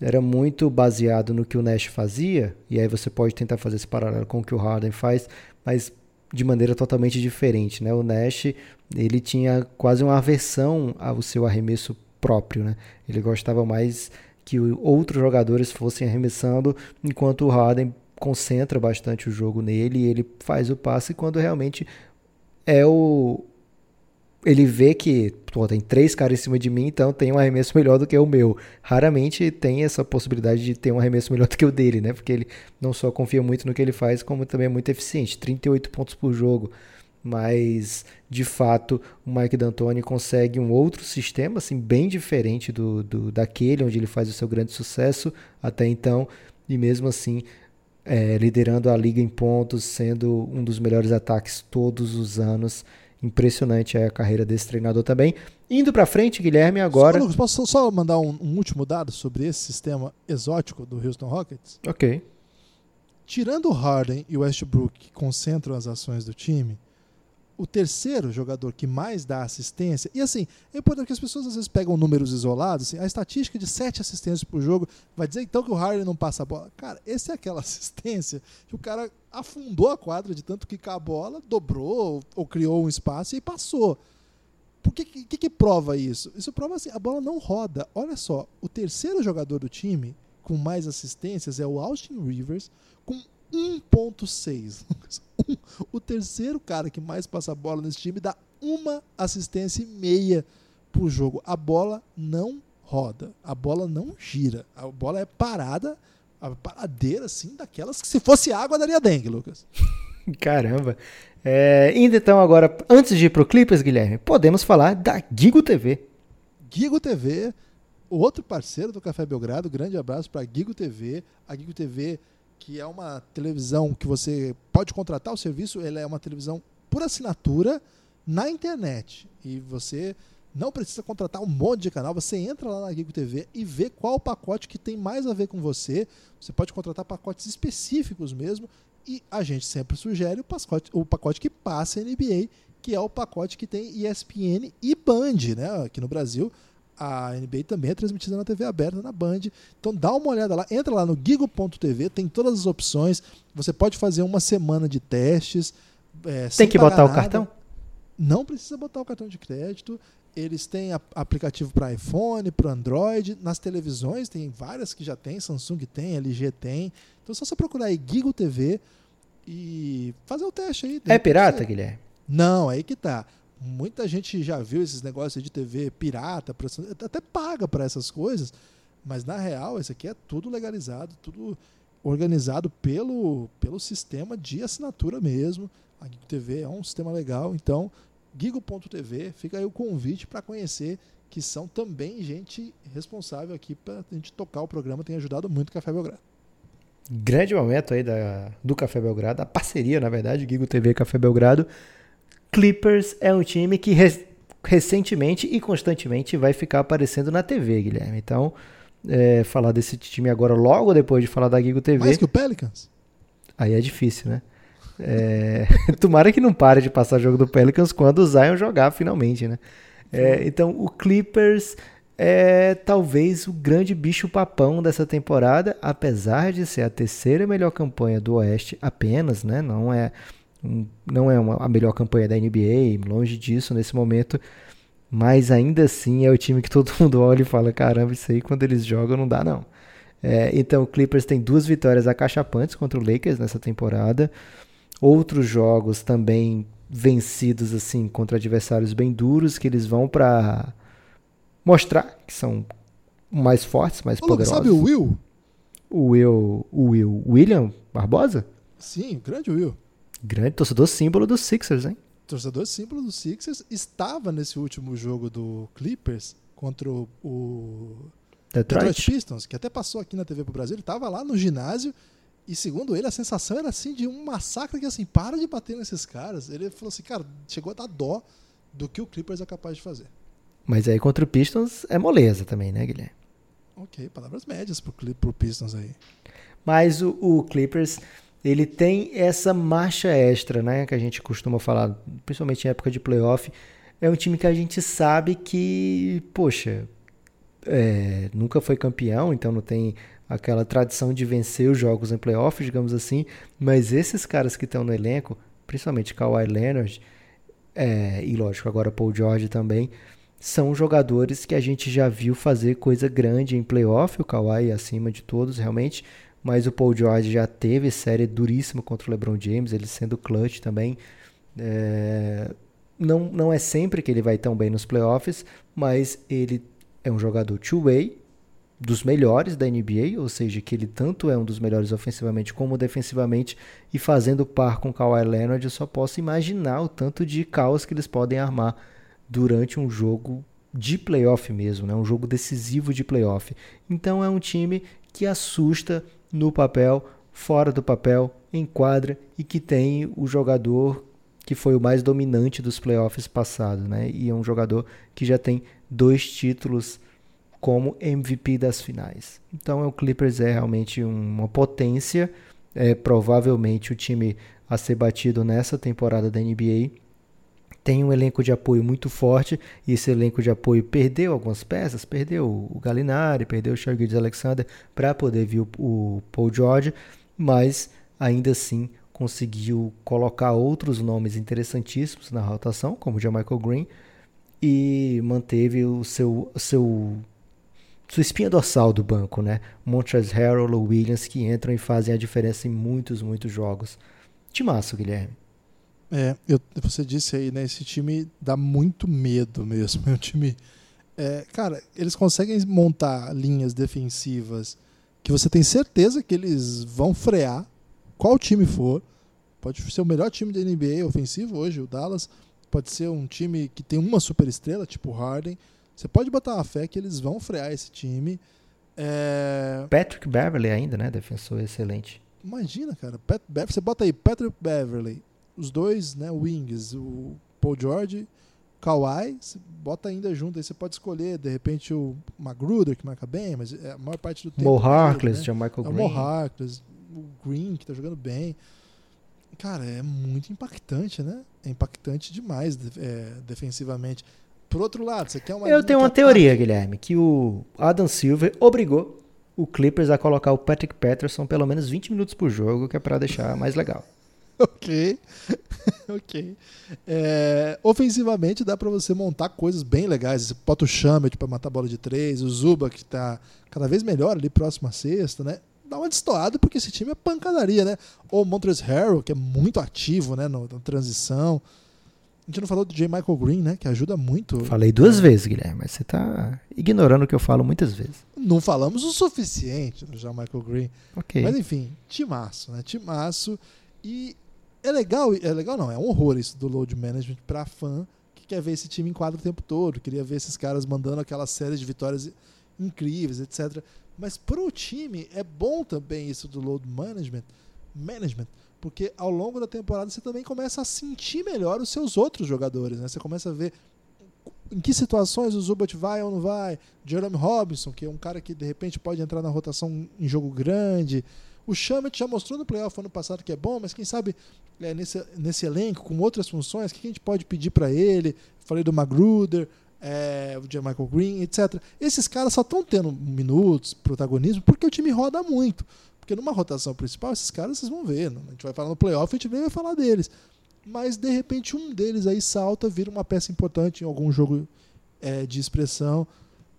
era muito baseado no que o Nash fazia, e aí você pode tentar fazer esse paralelo com o que o Harden faz, mas de maneira totalmente diferente, né? O Nash, ele tinha quase uma aversão ao seu arremesso próprio, né? Ele gostava mais que outros jogadores fossem arremessando, enquanto o Harden concentra bastante o jogo nele e ele faz o passe quando realmente é o, ele vê que pô, tem três caras em cima de mim, então tem um arremesso melhor do que o meu. Raramente tem essa possibilidade de ter um arremesso melhor do que o dele, né? Porque ele não só confia muito no que ele faz, como também é muito eficiente. 38 pontos por jogo. Mas, de fato, o Mike D'Antoni consegue um outro sistema, assim, bem diferente do, do daquele onde ele faz o seu grande sucesso até então. E mesmo assim, é, liderando a liga em pontos, sendo um dos melhores ataques todos os anos impressionante a carreira desse treinador também. Indo para frente, Guilherme, agora. Só, Lucas, posso só mandar um, um, último dado sobre esse sistema exótico do Houston Rockets? Ok. Tirando o Harden e o Westbrook, que concentram as ações do time, o terceiro jogador que mais dá assistência, e assim, é importante que as pessoas às vezes pegam números isolados, assim, a estatística de sete assistências por jogo vai dizer então que o Harden não passa a bola. Cara, essa é aquela (laughs) assistência que o cara afundou a quadra de tanto que a bola, dobrou ou criou um espaço e passou. Por que, que, que prova isso? Isso prova assim, a bola não roda. Olha só, o terceiro jogador do time com mais assistências é o Austin Rivers, 1.6. (laughs) o terceiro cara que mais passa a bola nesse time dá uma assistência e meia por jogo. A bola não roda, a bola não gira, a bola é parada, a paradeira assim, daquelas que se fosse água daria dengue, Lucas. (laughs) Caramba. É, indo então agora, antes de ir pro Clippers, Guilherme, podemos falar da Gigo TV. Gigo TV, outro parceiro do Café Belgrado, grande abraço para Gigo TV. A Gigo TV, que é uma televisão que você pode contratar o serviço, ela é uma televisão por assinatura na internet. E você não precisa contratar um monte de canal, você entra lá na Gigo TV e vê qual pacote que tem mais a ver com você. Você pode contratar pacotes específicos mesmo e a gente sempre sugere o pacote, o pacote que passa NBA, que é o pacote que tem ESPN e Band, né? Aqui no Brasil, a NBA também é transmitida na TV aberta, na Band. Então dá uma olhada lá, entra lá no gigo.tv, tem todas as opções. Você pode fazer uma semana de testes. É, tem que botar nada. o cartão? Não precisa botar o cartão de crédito. Eles têm aplicativo para iPhone, para Android. Nas televisões tem várias que já tem, Samsung tem, LG tem. Então é só você procurar aí Gigo TV e fazer o teste aí. É pirata, Guilherme? Não, aí que tá. Muita gente já viu esses negócios de TV pirata, até paga para essas coisas, mas na real, isso aqui é tudo legalizado, tudo organizado pelo, pelo sistema de assinatura mesmo. A Gigo TV é um sistema legal, então gigo.tv, fica aí o convite para conhecer que são também gente responsável aqui para a gente tocar o programa, tem ajudado muito o Café Belgrado grande momento aí da, do Café Belgrado, a parceria, na verdade, Gigo TV e Café Belgrado. Clippers é um time que re, recentemente e constantemente vai ficar aparecendo na TV, Guilherme. Então, é, falar desse time agora, logo depois de falar da Gigo TV. Mais que o Pelicans? Aí é difícil, né? É, (laughs) tomara que não pare de passar jogo do Pelicans quando o Zion jogar finalmente, né? É, então, o Clippers é talvez o grande bicho-papão dessa temporada, apesar de ser a terceira melhor campanha do Oeste apenas, né? Não é, não é uma, a melhor campanha da NBA, longe disso nesse momento, mas ainda assim é o time que todo (laughs) mundo olha e fala: caramba, isso aí quando eles jogam não dá não. É, então o Clippers tem duas vitórias acachapantes contra o Lakers nessa temporada, outros jogos também vencidos assim contra adversários bem duros que eles vão para mostrar que são mais fortes, mais Ô, poderosos. Sabe o Will? O Will, o Will William Barbosa? Sim, o grande Will. Grande torcedor símbolo dos Sixers, hein? Torcedor símbolo dos Sixers estava nesse último jogo do Clippers contra o, o Detroit. Detroit Pistons, que até passou aqui na TV pro Brasil. Ele estava lá no ginásio e segundo ele, a sensação era assim de um massacre que assim, para de bater nesses caras. Ele falou assim, cara, chegou a dar dó do que o Clippers é capaz de fazer. Mas aí contra o Pistons é moleza também, né, Guilherme? Ok, palavras médias pro, pro Pistons aí. Mas o, o, Clippers, ele tem essa marcha extra, né, que a gente costuma falar, principalmente em época de playoff. É um time que a gente sabe que, poxa, é, nunca foi campeão, então não tem aquela tradição de vencer os jogos em playoff, digamos assim. Mas esses caras que estão no elenco, principalmente Kawhi Leonard, é, e lógico, agora Paul George também, são jogadores que a gente já viu fazer coisa grande em playoff, o Kawhi acima de todos realmente, mas o Paul George já teve série duríssima contra o LeBron James, ele sendo clutch também. É... Não, não é sempre que ele vai tão bem nos playoffs, mas ele é um jogador two-way, dos melhores da NBA, ou seja, que ele tanto é um dos melhores ofensivamente como defensivamente, e fazendo par com Kawhi Leonard, eu só posso imaginar o tanto de caos que eles podem armar durante um jogo de playoff mesmo, né? um jogo decisivo de playoff. Então é um time que assusta no papel, fora do papel, em quadra e que tem o jogador que foi o mais dominante dos playoffs passados, né? E é um jogador que já tem dois títulos como MVP das finais. Então o Clippers é realmente uma potência, é provavelmente o time a ser batido nessa temporada da NBA tem um elenco de apoio muito forte e esse elenco de apoio perdeu algumas peças, perdeu o Galinari, perdeu o Shargis Alexander para poder vir o, o Paul George, mas ainda assim conseguiu colocar outros nomes interessantíssimos na rotação, como o Michael Green, e manteve o seu, seu sua espinha dorsal do banco, né? Montrezl Harrell, Williams, que entram e fazem a diferença em muitos, muitos jogos. Timaço, Guilherme. É, eu, você disse aí, né? Esse time dá muito medo mesmo. (laughs) É um time. É, cara, eles conseguem montar linhas defensivas que você tem certeza que eles vão frear, qual time for. Pode ser o melhor time da NBA ofensivo hoje, o Dallas. Pode ser um time que tem uma super estrela, tipo o Harden. Você pode botar uma fé que eles vão frear esse time. É... Patrick Beverly ainda, né? Defensor excelente. Imagina, cara. Pat Beverly, você bota aí Patrick Beverly, os dois, né? Wings, o Paul George, Kawhi, você bota ainda junto. Aí você pode escolher, de repente, o Magruder, que marca bem, mas é a maior parte do tempo. Mo Harkless, né? Michael é Green. O Mo Harkless, o Green, que tá jogando bem. Cara, é muito impactante, né? É impactante demais é, defensivamente. Por outro lado, você quer uma. Eu tenho uma teoria, Guilherme, que o Adam Silver obrigou o Clippers a colocar o Patrick Patterson pelo menos 20 minutos por jogo, que é para deixar mais legal. (laughs) ok. (laughs) ok. É, ofensivamente dá para você montar coisas bem legais. Você bota o Chamet para matar a bola de três, o Zuba que tá cada vez melhor ali próximo à sexta, né? Dá uma destoada porque esse time é pancadaria, né? Ou o Montrezl Harrell, que é muito ativo, né, na transição. A gente não falou do J. Michael Green, né? Que ajuda muito. Falei duas é. vezes, Guilherme, mas você tá ignorando o que eu falo muitas vezes. Não falamos o suficiente do J. Michael Green. Ok. Mas enfim, timaço, né? Timaço. E é legal, é legal não, é um horror isso do load management para fã que quer ver esse time em quadro o tempo todo, queria ver esses caras mandando aquelas séries de vitórias incríveis, etc. Mas pro time é bom também isso do load management, management, porque ao longo da temporada você também começa a sentir melhor os seus outros jogadores, né? Você começa a ver em que situações o Zubat vai ou não vai, Jerome Robinson, que é um cara que de repente pode entrar na rotação em jogo grande. O Chamet já mostrou no playoff ano passado que é bom, mas quem sabe é, nesse, nesse elenco, com outras funções, o que a gente pode pedir para ele? Falei do Magruder, é, o J. Michael Green, etc. Esses caras só estão tendo minutos, protagonismo, porque o time roda muito. Porque numa rotação principal, esses caras vocês vão ver. A gente vai falar no playoff, a gente nem vai falar deles. Mas de repente um deles aí salta, vira uma peça importante em algum jogo é, de expressão.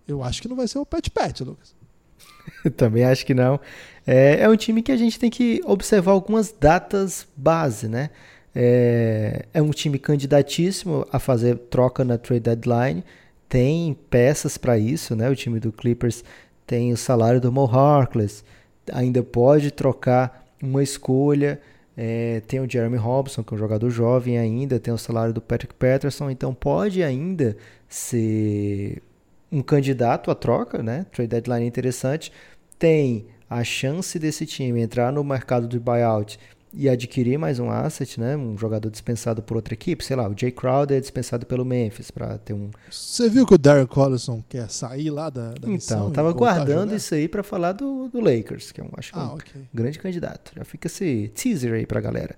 Eu acho que não vai ser o Pet Pet, Lucas. (laughs) Também acho que não. É, é, um time que a gente tem que observar algumas datas base, né? É, é um time candidatíssimo a fazer troca na trade deadline. Tem peças para isso, né? O time do Clippers tem o salário do Mo Harkless, ainda pode trocar uma escolha. É, tem o Jeremy Robson, que é um jogador jovem ainda, tem o salário do Patrick Patterson, então pode ainda ser um candidato à troca, né? Trade deadline interessante. Tem a chance desse time entrar no mercado de buyout e adquirir mais um asset, né? Um jogador dispensado por outra equipe, sei lá, o Jay Crowder é dispensado pelo Memphis para ter um. Você viu que o Derek Collison quer sair lá da, da Então, tava guardando isso aí para falar do, do, Lakers, que eu acho que ah, é um okay. grande candidato. Já fica esse teaser aí pra galera.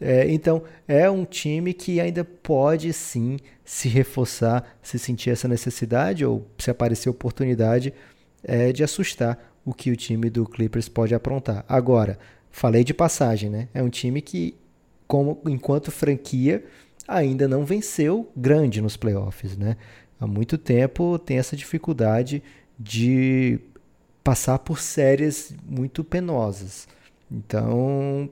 É, então, é um time que ainda pode sim se reforçar, se sentir essa necessidade ou se aparecer oportunidade é, de assustar o que o time do Clippers pode aprontar. Agora, falei de passagem, né? É um time que, como enquanto franquia, ainda não venceu grande nos playoffs, né? Há muito tempo tem essa dificuldade de passar por séries muito penosas. Então,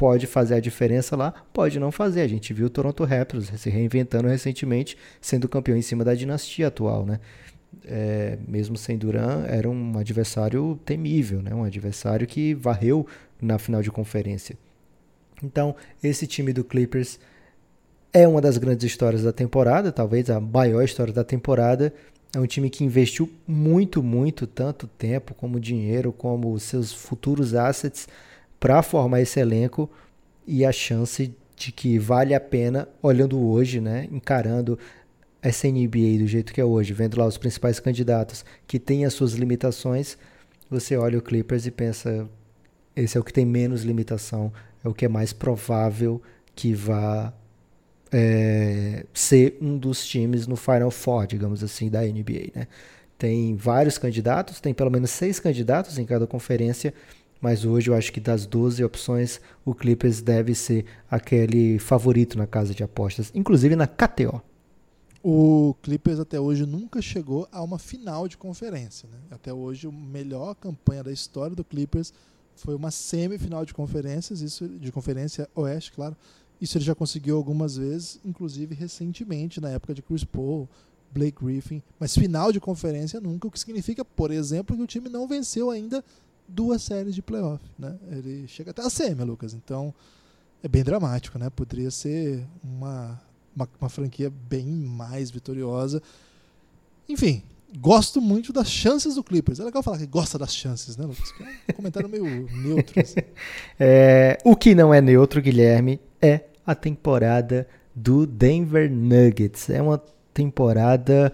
pode fazer a diferença lá, pode não fazer. A gente viu o Toronto Raptors se reinventando recentemente, sendo campeão em cima da dinastia atual, né? É, mesmo sem Duran, era um adversário temível, né? um adversário que varreu na final de conferência. Então, esse time do Clippers é uma das grandes histórias da temporada, talvez a maior história da temporada. É um time que investiu muito, muito, tanto tempo como dinheiro, como seus futuros assets para formar esse elenco e a chance de que vale a pena, olhando hoje, né, encarando essa NBA do jeito que é hoje, vendo lá os principais candidatos que têm as suas limitações, você olha o Clippers e pensa: esse é o que tem menos limitação, é o que é mais provável que vá é, ser um dos times no Final Four, digamos assim, da NBA. Né? Tem vários candidatos, tem pelo menos seis candidatos em cada conferência mas hoje eu acho que das 12 opções, o Clippers deve ser aquele favorito na casa de apostas, inclusive na KTO. o Clippers até hoje nunca chegou a uma final de conferência. Né? Até hoje, a melhor campanha da história do Clippers foi uma semifinal de conferências, isso de conferência oeste, claro. Isso ele já conseguiu algumas vezes, inclusive recentemente, na época de Chris Paul, Blake Griffin, mas final de conferência nunca, o que significa, por exemplo, que o time não venceu ainda duas séries de playoff. Né? Ele chega até a semi, Lucas. Então é bem dramático, né? Poderia ser uma, uma, uma franquia bem mais vitoriosa. Enfim, gosto muito das chances do Clippers. É legal falar que gosta das chances, né, Lucas? É um comentário meio (laughs) neutro. Assim. É, o que não é neutro, Guilherme, é a temporada do Denver Nuggets. É uma temporada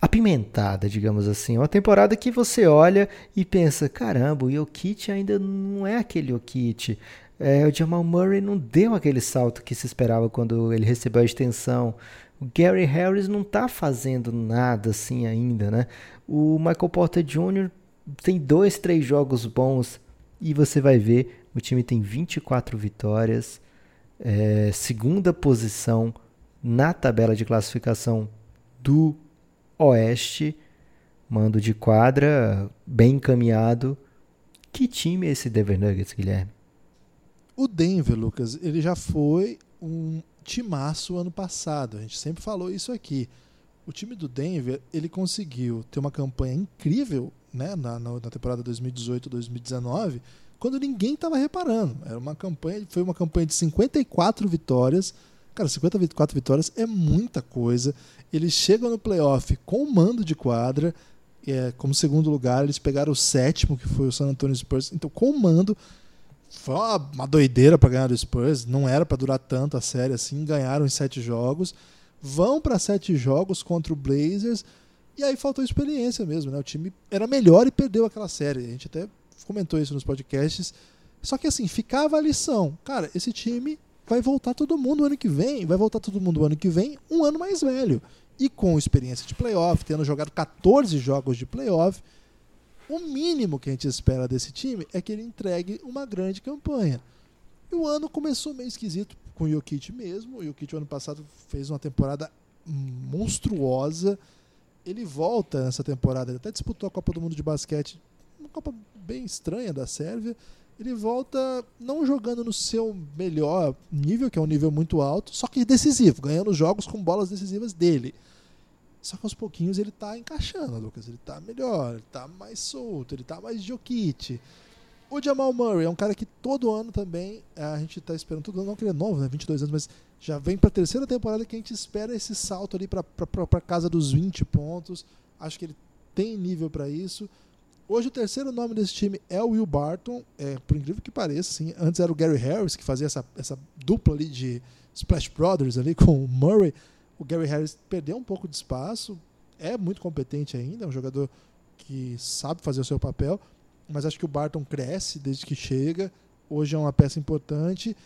apimentada, digamos assim. Uma temporada que você olha e pensa, caramba, o Jokic ainda não é aquele Jokic. É, o Jamal Murray não deu aquele salto que se esperava quando ele recebeu a extensão. O Gary Harris não está fazendo nada assim ainda, né? O Michael Porter Jr. tem dois, três jogos bons e você vai ver, o time tem 24 vitórias, é, segunda posição na tabela de classificação do Oeste, mando de quadra, bem encaminhado. Que time é esse Denver Nuggets, Guilherme? O Denver, Lucas, ele já foi um timaço ano passado. A gente sempre falou isso aqui. O time do Denver, ele conseguiu ter uma campanha incrível né, na, na temporada 2018-2019, quando ninguém estava reparando. Era uma campanha, foi uma campanha de 54 vitórias. Cara, 54 vitórias é muita coisa. Eles chegam no playoff com mando de quadra. É, como segundo lugar, eles pegaram o sétimo, que foi o San Antonio Spurs. Então, com mando, foi uma, doideira para ganhar do Spurs. Não era para durar tanto a série assim. Ganharam em sete jogos. Vão para sete jogos contra o Blazers. E aí faltou experiência mesmo, né? O time era melhor e perdeu aquela série. A gente até comentou isso nos podcasts. Só que assim, ficava a lição. Cara, esse time vai voltar todo mundo ano que vem. Vai voltar todo mundo ano que vem, um ano mais velho. E com experiência de playoff, tendo jogado 14 jogos de playoff o mínimo que a gente espera desse time é que ele entregue uma grande campanha. E o ano começou meio esquisito com o Jokic mesmo. O Jokic, ano passado, fez uma temporada monstruosa. Ele volta nessa temporada, ele até disputou a Copa do Mundo de Basquete, uma Copa bem estranha da Sérvia. Ele volta não jogando no seu melhor nível, que é um nível muito alto, só que decisivo, ganhando jogos com bolas decisivas dele. Só que aos pouquinhos ele tá encaixando, Lucas. Ele tá melhor, ele tá mais solto, ele tá mais joquite. O Jamal Murray é um cara que todo ano também a gente tá esperando, todo ano não que ele é novo, né, 22 anos, mas já vem para a terceira temporada que a gente espera esse salto ali para casa dos 20 pontos. Acho que ele tem nível para isso. Hoje o terceiro nome desse time é o Will Barton, é, por incrível que pareça, assim, antes era o Gary Harris que fazia essa, essa dupla ali de Splash Brothers ali com o Murray. O Gary Harris perdeu um pouco de espaço, é muito competente ainda, é um jogador que sabe fazer o seu papel, mas acho que o Barton cresce desde que chega. Hoje é uma peça importante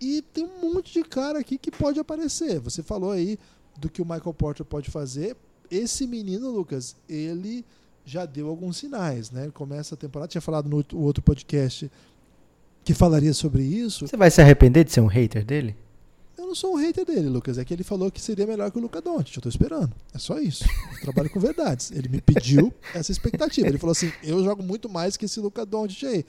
e tem um monte de cara aqui que pode aparecer. Você falou aí do que o Michael Porter pode fazer. Esse menino, Lucas, ele já deu alguns sinais, né? Ele começa a temporada, tinha falado no outro podcast que falaria sobre isso. Você vai se arrepender de ser um hater dele? não sou um hater dele, Lucas. É que ele falou que seria melhor que o Luca Doncic. Eu tô esperando. É só isso. Eu trabalho com verdades. Ele me pediu (laughs) essa expectativa. Ele falou assim: eu jogo muito mais que esse Luca Doncic aí.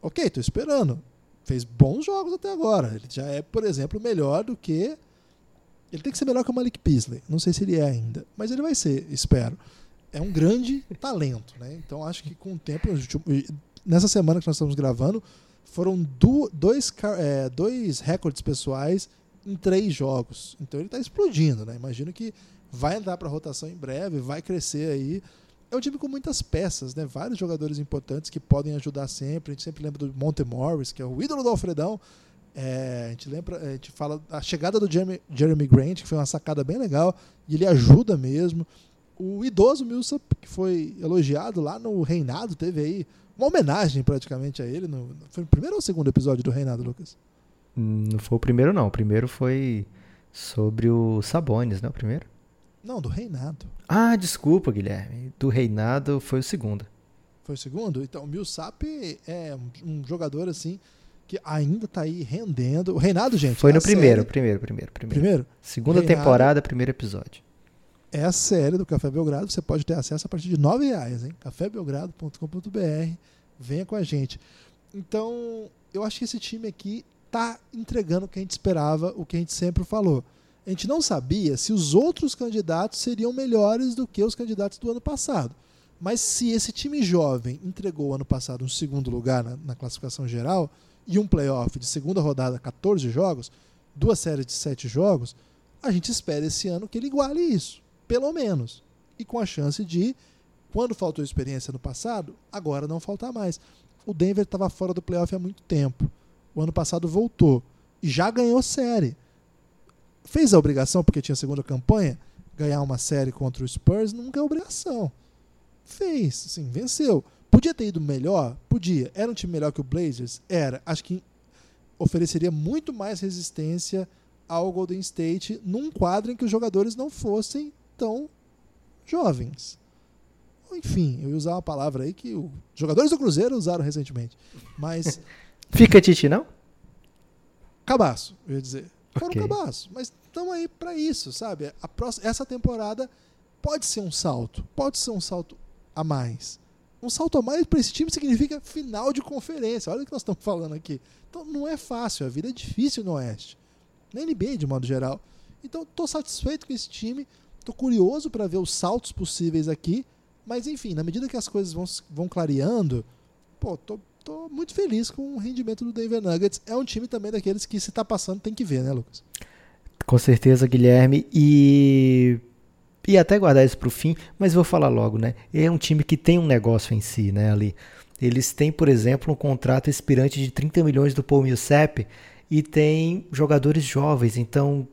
Ok, tô esperando. Fez bons jogos até agora. Ele já é, por exemplo, melhor do que. Ele tem que ser melhor que o Malik Beasley. Não sei se ele é ainda, mas ele vai ser, espero. É um grande talento, né? Então acho que com o tempo, nessa semana que nós estamos gravando, foram dois, é, dois recordes pessoais em três jogos. Então ele está explodindo, né? Imagino que vai entrar para rotação em breve, vai crescer aí. É um time com muitas peças, né? Vários jogadores importantes que podem ajudar sempre. A gente sempre lembra do Monte Morris, que é o ídolo do Alfredão. É, a gente lembra, a gente fala a chegada do Jeremy, Jeremy Grant, que foi uma sacada bem legal, e ele ajuda mesmo. O idoso Millsap, que foi elogiado lá no Reinado, teve aí uma homenagem praticamente a ele. No, foi no primeiro ou segundo episódio do Reinado, Lucas? Não foi o primeiro, não. O primeiro foi sobre o Sabones, né? O primeiro? Não, do Reinado. Ah, desculpa, Guilherme. Do Reinado foi o segundo. Foi o segundo? Então, o Millsap é um, jogador assim que ainda tá aí rendendo. O Reinado, gente. Foi no primeiro, série... primeiro, primeiro, primeiro. Primeiro? Segunda Reinado... temporada, primeiro episódio. É a série do Café Belgrado. Você pode ter acesso a partir de R$ reais, hein? cafébelgrado.com.br. Venha com a gente. Então, eu acho que esse time aqui tá entregando o que a gente esperava, o que a gente sempre falou. A gente não sabia se os outros candidatos seriam melhores do que os candidatos do ano passado. Mas se esse time jovem entregou ano passado um segundo lugar na, na classificação geral e um playoff de segunda rodada, 14 jogos, duas séries de 7 jogos, a gente espera esse ano que ele iguale isso, pelo menos. E com a chance de, quando faltou experiência no passado, agora não faltar mais. O Denver estava fora do playoff há muito tempo. O ano passado voltou e já ganhou série. Fez a obrigação, porque tinha segunda campanha, ganhar uma série contra o Spurs nunca é obrigação. Fez, sim, venceu. Podia ter ido melhor? Podia. Era um time melhor que o Blazers? Era. Acho que ofereceria muito mais resistência ao Golden State num quadro em que os jogadores não fossem tão jovens. Enfim, eu ia usar uma palavra aí que os jogadores do Cruzeiro usaram recentemente. Mas. (laughs) Fica Titi, não? Cabaço, eu ia dizer. Foram Ok. cabaço. Mas estamos aí para isso, sabe? A próxima, essa temporada pode ser um salto. Pode ser um salto a mais. Um salto a mais para esse time significa final de conferência. Olha o que nós estamos falando aqui. Então não é fácil, a vida é difícil no Oeste. Na NBA, de modo geral. Então estou satisfeito com esse time. Estou curioso para ver os saltos possíveis aqui. Mas enfim, na medida que as coisas vão, vão clareando, pô, tô, tô muito feliz com o rendimento do Denver Nuggets. É um time também daqueles que se tá passando tem que ver, né, Lucas? Com certeza, Guilherme. E. E até guardar isso pro fim, mas vou falar logo, né? É um time que tem um negócio em si, né, ali. Eles têm, por exemplo, um contrato expirante de 30 milhões do Paul Millsap e tem jogadores jovens. Então,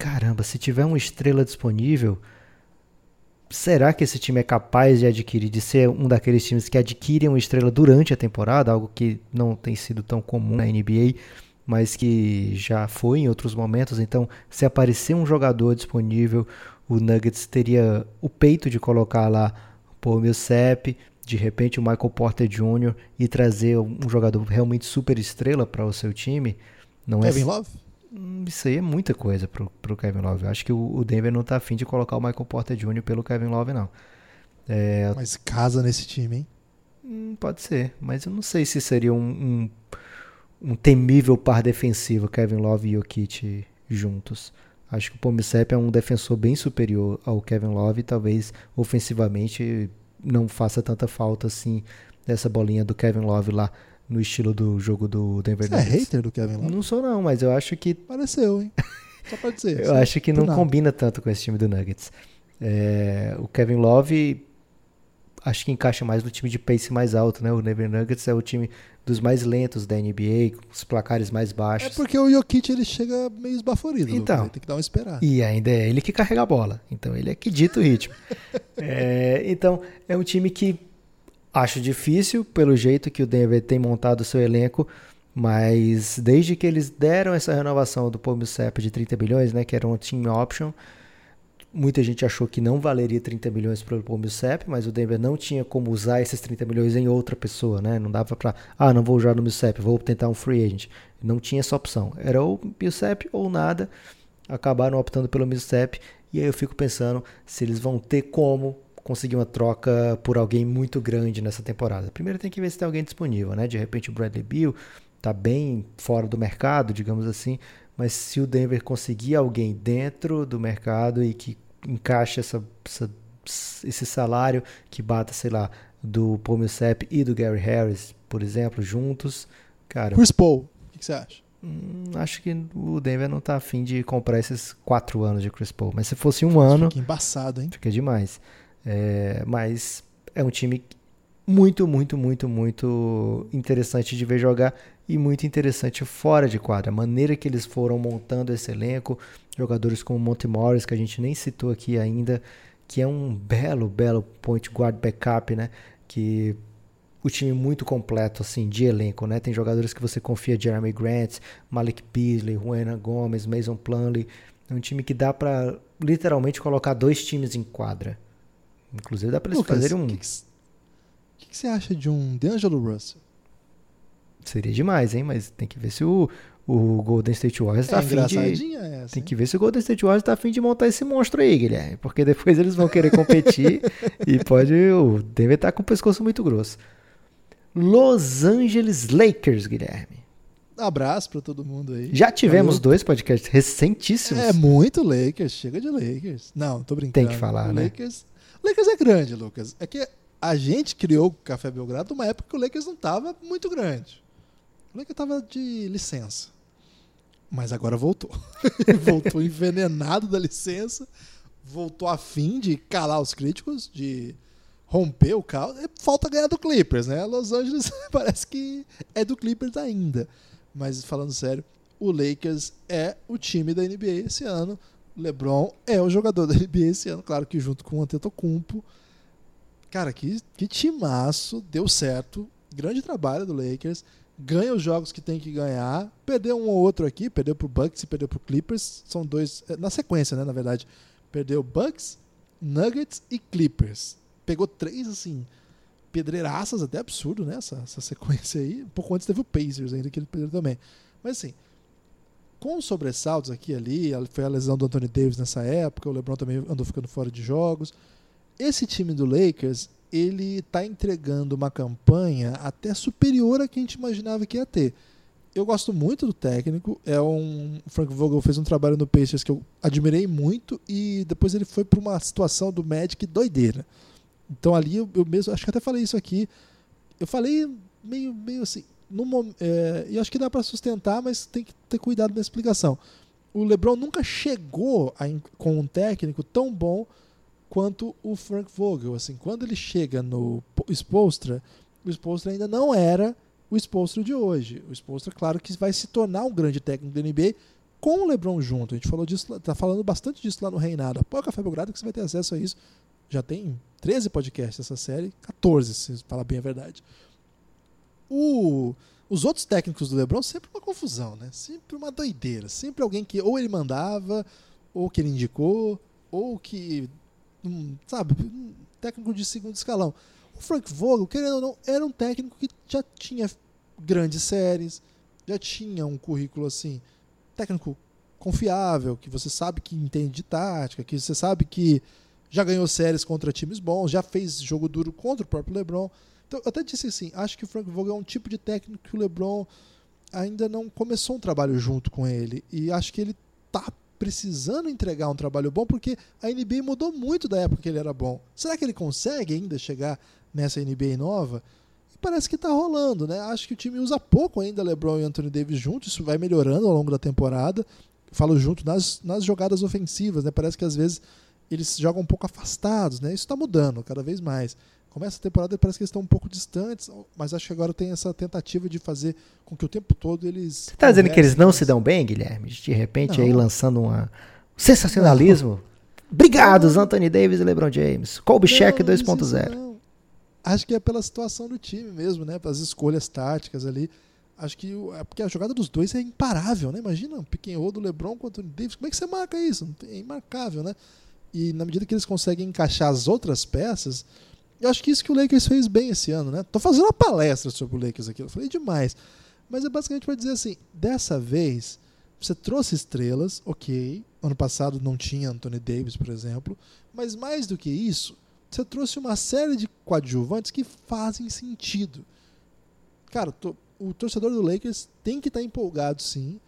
caramba, se tiver uma estrela disponível, será que esse time é capaz de adquirir, de ser um daqueles times que adquirem uma estrela durante a temporada, algo que não tem sido tão comum na NBA, mas que já foi em outros momentos. Então, se aparecer um jogador disponível, o Nuggets teria o peito de colocar lá Paul Millsap, de repente o Michael Porter Jr. e trazer um jogador realmente super estrela para o seu time. Não Kevin é Love? Isso aí é muita coisa pro, pro Kevin Love. Eu acho que o, o Denver não tá afim de colocar o Michael Porter Jr. pelo Kevin Love, não. É, Mas casa nesse time, hein? hum, pode ser, mas eu não sei se seria um, um, um temível par defensivo Kevin Love e Jokic juntos. Acho que o Pomisep é um defensor bem superior ao Kevin Love e talvez ofensivamente não faça tanta falta assim dessa bolinha do Kevin Love lá no estilo do jogo do Denver Você é Nuggets. hater do Kevin Love? Não sou não, mas eu acho que Pareceu, hein? (laughs) Só pra dizer. eu Só acho que não nada. combina tanto com esse time do Nuggets. É, o Kevin Love acho que encaixa mais no time de pace mais alto, né? O Denver Nuggets é o time dos mais lentos da NBA, com os placares mais É baixos. porque o Jokic ele chega meio esbaforido. Então. Tem que dar uma esperada. E ainda é ele que carrega a bola. Então ele é que dita o ritmo. (laughs) É, então é um time que acho difícil pelo jeito que o Denver tem montado o seu elenco. Mas desde que eles deram essa renovação do Millsap de 30 bilhões, né, que era um team option, muita gente achou que não valeria 30 milhões para o Millsap, mas o Denver não tinha como usar esses 30 milhões em outra pessoa, né? Não dava para, ah, não vou usar no Millsap, vou tentar um free agent. Não tinha essa opção. Era ou Millsap ou nada. Acabaram optando pelo Millsap e aí eu fico pensando se eles vão ter como conseguir uma troca por alguém muito grande nessa temporada. Primeiro tem que ver se tem alguém disponível, né? De repente o Bradley Beal tá bem fora do mercado, digamos assim, mas se o Denver conseguir alguém dentro do mercado e que encaixe essa, essa- esse salário que bata, sei lá, do Paul Millsap e do Gary Harris, por exemplo, juntos, cara, Chris Paul, o que você acha? hum, acho que o Denver não tá afim de comprar esses quatro anos de Chris Paul, mas se fosse um ano, Fica embaçado, hein? fica demais. É, mas é um time muito, muito, muito, muito interessante de ver jogar e muito interessante fora de quadra. A maneira que eles foram montando esse elenco, jogadores como Monte Morris, que a gente nem citou aqui ainda, que é um belo, belo point guard backup, né? Que o time muito completo assim de elenco, né? Tem jogadores que você confia, Jeremy Grant, Malik Beasley, Juana Gomes, Mason Plumlee. É um time que dá pra literalmente colocar dois times em quadra. Inclusive dá pra eles Lucas, fazerem o um. que, que, o que que você acha de um D'Angelo Russell? Seria demais, hein? Mas tem que ver se o, o Golden State Warriors É tá afim de. essa. Tem que ver se o Golden State Warriors tá afim de montar esse monstro aí, Guilherme. Porque depois eles vão querer competir (laughs) e pode. O Denver tá com o pescoço muito grosso. Los Angeles Lakers, Guilherme. Abraço pra todo mundo aí. Já tivemos Valeu. dois podcasts recentíssimos. É muito Lakers, chega de Lakers. Não, tô brincando. Tem que falar, o né? Lakers, Lakers é grande, Lucas. É que a gente criou o Café Belgrado numa época que o Lakers não tava muito grande. O Lakers tava de licença. Mas agora voltou. (laughs) voltou envenenado da licença. Voltou a fim de calar os críticos, de romper o caos. É, Falta ganhar do Clippers, né? Los Angeles (laughs) parece que é do Clippers ainda. Mas falando sério, o Lakers é o time da NBA esse ano. LeBron é o jogador da (laughs) NBA esse ano, claro que junto com o Antetokounmpo. Cara, que, que timaço, deu certo. Grande trabalho do Lakers. Ganha os jogos que tem que ganhar. Perdeu um ou outro aqui, perdeu pro Bucks e perdeu pro Clippers. São dois, é, na sequência, né, na verdade. Perdeu Bucks, Nuggets e Clippers. Pegou três, assim, pedreiraças, até absurdo, né, essa, essa sequência aí. Um pouco antes teve o Pacers ainda, que ele perdeu também. Mas assim, com os sobressaltos aqui e ali, foi a lesão do Anthony Davis nessa época, o LeBron também andou ficando fora de jogos. Esse time do Lakers, ele tá entregando uma campanha até superior a que a gente imaginava que ia ter. Eu gosto muito do técnico, é um o Frank Vogel fez um trabalho no Pacers que eu admirei muito e depois ele foi para uma situação do Magic doideira. Então ali eu, eu mesmo, acho que até falei isso aqui. Eu falei meio meio assim, no é, e acho que dá para sustentar, mas tem que ter cuidado na explicação. O LeBron nunca chegou a com um técnico tão bom quanto o Frank Vogel. Assim, quando ele chega no Spoelstra, o Spoelstra ainda não era o Spoelstra de hoje. O Spoelstra, claro, que vai se tornar um grande técnico da NBA com o LeBron junto. A gente falou disso, tá falando bastante disso lá no Reinado. Apoia Café Belgrado que você vai ter acesso a isso. Já tem 13 podcasts essa série, 14, se falar bem a verdade. O- os outros técnicos do LeBron sempre uma confusão, né? Sempre uma doideira. Sempre alguém que ou ele mandava, ou que ele indicou, ou que. hum, sabe? um técnico de segundo escalão. O Frank Vogel, querendo ou não, era um técnico que já tinha grandes séries, já tinha um currículo assim, técnico confiável, que você sabe que entende de tática, que você sabe que já ganhou séries contra times bons, já fez jogo duro contra o próprio LeBron. Então, eu até disse assim, acho que o Frank Vogel é um tipo de técnico que o LeBron ainda não começou um trabalho junto com ele e acho que ele tá precisando entregar um trabalho bom porque a NBA mudou muito da época que ele era bom. Será que ele consegue ainda chegar nessa NBA nova? E parece que tá rolando, né? Acho que o time usa pouco ainda LeBron e Anthony Davis juntos, isso vai melhorando ao longo da temporada. Falo junto nas, nas jogadas ofensivas, né? Parece que às vezes eles jogam um pouco afastados, né? Isso está mudando cada vez mais. Começa a temporada e parece que eles estão um pouco distantes, mas acho que agora tem essa tentativa de fazer com que o tempo todo eles. Você tá dizendo que eles não se dão bem, Guilherme? De repente Não. aí lançando uma sensacionalismo. Obrigados, Anthony Davis e LeBron James. Não, não disse 2.0. isso, não. Acho que é pela situação do time mesmo, né? Pelas escolhas táticas ali. Acho que é porque a jogada dos dois é imparável, né? Imagina um roll do LeBron contra o Davis. Como é que você marca isso? Não É imarcável, né? E na medida que eles conseguem encaixar as outras peças, eu acho que isso que o Lakers fez bem esse ano, né? Tô fazendo uma palestra sobre o Lakers aqui, eu falei demais. Mas é basicamente para dizer assim, dessa vez você trouxe estrelas, ok. Ano passado não tinha Anthony Davis, por exemplo. Mas mais do que isso, você trouxe uma série de coadjuvantes que fazem sentido. Cara, to- o torcedor do Lakers tem que estar empolgado, sim.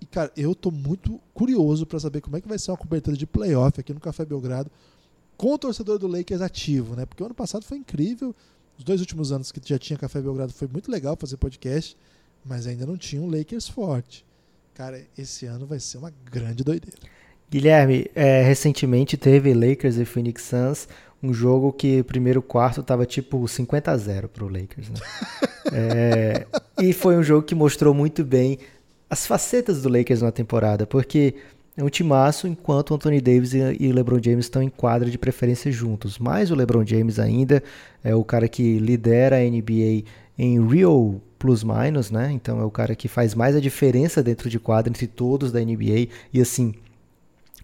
E, cara, eu tô muito curioso para saber como é que vai ser uma cobertura de playoff aqui no Café Belgrado com o torcedor do Lakers ativo, né? Porque o ano passado foi incrível. Os dois últimos anos que já tinha Café Belgrado foi muito legal fazer podcast, mas ainda não tinha um Lakers forte. Cara, esse ano vai ser uma grande doideira. Guilherme, é, recentemente teve Lakers e Phoenix Suns, um jogo que o primeiro quarto tava tipo 50 a 0 pro Lakers, né? (laughs) É, e foi um jogo que mostrou muito bem as facetas do Lakers na temporada, porque é um timaço enquanto Anthony Davis e LeBron James estão em quadra de preferência juntos. Mas o LeBron James ainda é o cara que lidera a NBA em real plus minus, né? Então é o cara que faz mais a diferença dentro de quadra entre todos da NBA e assim,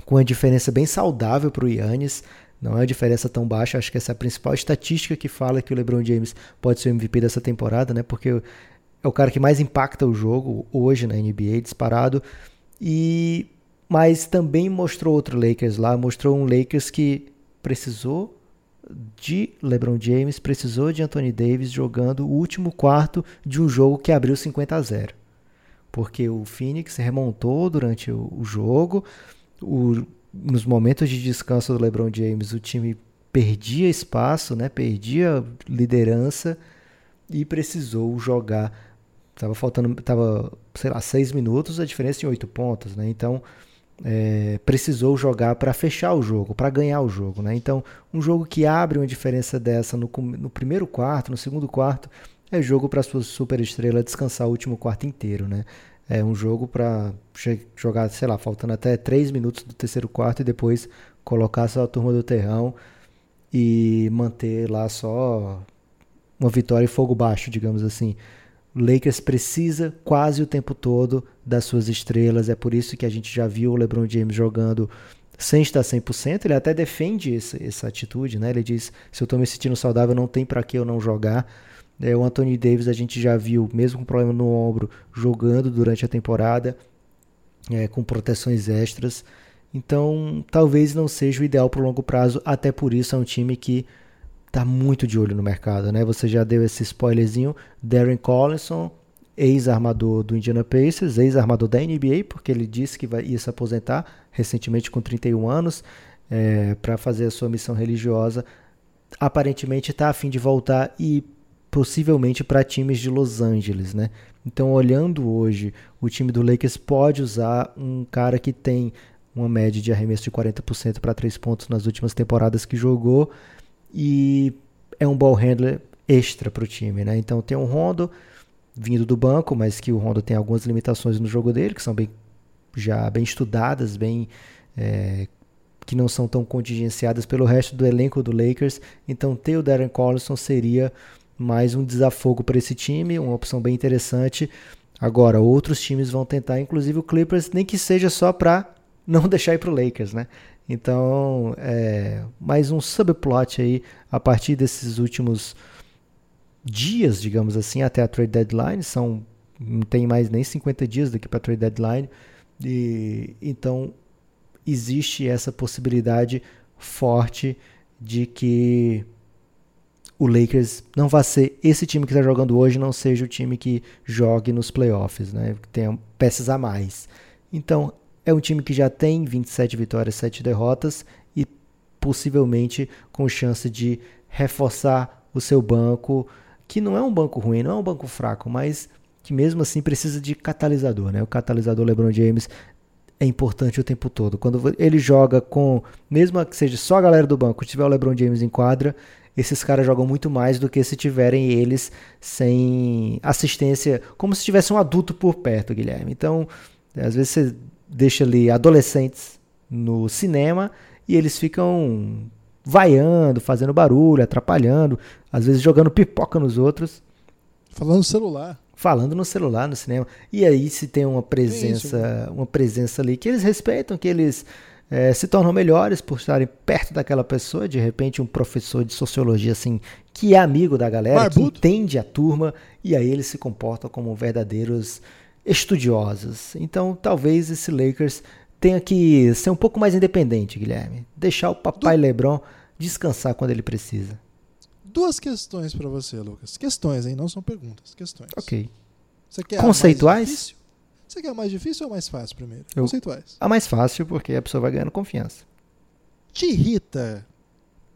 com a diferença bem saudável para o Yannis. Não é uma diferença tão baixa, acho que essa é a principal estatística que fala que o LeBron James pode ser o MVP dessa temporada, né? Porque é o cara que mais impacta o jogo hoje na NBA, disparado. E mas também mostrou outro Lakers lá, mostrou um Lakers que precisou de LeBron James, precisou de Anthony Davis jogando o último quarto de um jogo que abriu 50 a 0. Porque o Phoenix remontou durante o, jogo, o, nos momentos de descanso do LeBron James, o time perdia espaço, né? Perdia liderança e precisou jogar. Tava faltando, tava, sei lá, seis minutos, a diferença de oito pontos, né? Então, é, precisou jogar para fechar o jogo, para ganhar o jogo. Né? Então, um jogo que abre uma diferença dessa no, no primeiro quarto, no segundo quarto, é jogo para sua super estrela descansar o último quarto inteiro. Né? É um jogo para jogar, sei lá, faltando até 3 minutos do terceiro quarto e depois colocar sua turma do terrão e manter lá só uma vitória e fogo baixo, digamos assim. O Lakers precisa quase o tempo todo das suas estrelas, é por isso que a gente já viu o LeBron James jogando sem estar 100%, ele até defende essa, essa atitude, né? Ele diz: se eu estou me sentindo saudável, não tem para que eu não jogar. É, o Anthony Davis a gente já viu, mesmo com problema no ombro, jogando durante a temporada, é, com proteções extras. Então, talvez não seja o ideal para o longo prazo, até por isso é um time que tá muito de olho no mercado, né? Você já deu esse spoilerzinho, Darren Collinson, ex-armador do Indiana Pacers, ex-armador da NBA, porque ele disse que vai, ia se aposentar recentemente com 31 anos é, para fazer a sua missão religiosa. Aparentemente está a fim de voltar e possivelmente para times de Los Angeles, né? Então, olhando hoje, o time do Lakers pode usar um cara que tem uma média de arremesso de 40% para 3 pontos nas últimas temporadas que jogou e é um ball handler extra para o time, né? Então tem um Rondo vindo do banco, mas que o Rondo tem algumas limitações no jogo dele, que são bem já bem estudadas, bem é, que não são tão contingenciadas pelo resto do elenco do Lakers. Então ter o Darren Collison seria mais um desafogo para esse time, uma opção bem interessante. Agora, outros times vão tentar, inclusive o Clippers, nem que seja só para não (laughs) deixar ir para o Lakers, né? Então, é, mais um subplot aí a partir desses últimos dias, digamos assim, até a trade deadline. São não tem mais nem 50 dias daqui para a trade deadline. E então existe essa possibilidade forte de que o Lakers não vai ser esse time que está jogando hoje, não seja o time que jogue nos playoffs, né? Que tenha peças a mais. Então é um time que já tem 27 vitórias, 7 derrotas e possivelmente com chance de reforçar o seu banco, que não é um banco ruim, não é um banco fraco, mas que mesmo assim precisa de catalisador, né? O catalisador LeBron James é importante o tempo todo. Quando ele joga com, mesmo que seja só a galera do banco, tiver o LeBron James em quadra, esses caras jogam muito mais do que se tiverem eles sem assistência, como se tivesse um adulto por perto, Guilherme. Então, às vezes você deixa ali adolescentes no cinema e eles ficam vaiando, fazendo barulho, atrapalhando, às vezes jogando pipoca nos outros. Falando no celular. Falando no celular, no cinema. E aí se tem uma presença, uma presença ali que eles respeitam, que eles é, se tornam melhores por estarem perto daquela pessoa, de repente um professor de sociologia assim, que é amigo da galera, Barbudo. que entende a turma, e aí eles se comportam como verdadeiros estudiosos. Então, talvez esse Lakers tenha que ser um pouco mais independente, Guilherme. Deixar o papai du... LeBron descansar quando ele precisa. Duas questões para você, Lucas. Questões, hein? Não são perguntas. Questões. Ok. Você quer Conceituais? Você quer a mais difícil ou a mais fácil primeiro? Eu... Conceituais. A mais fácil, porque a pessoa vai ganhando confiança. Te irrita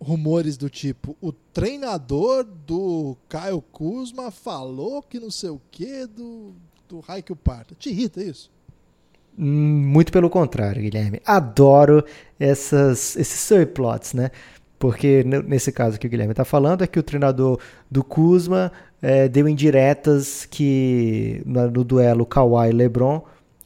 rumores do tipo: o treinador do Caio Kuzma falou que não sei o que do do Raikio Parta. Te irrita isso? Muito pelo contrário, Guilherme. Adoro essas, esses subplots, né? Porque nesse caso que o Guilherme está falando é que o treinador do Kuzma é, deu indiretas que no, duelo Kawhi e LeBron,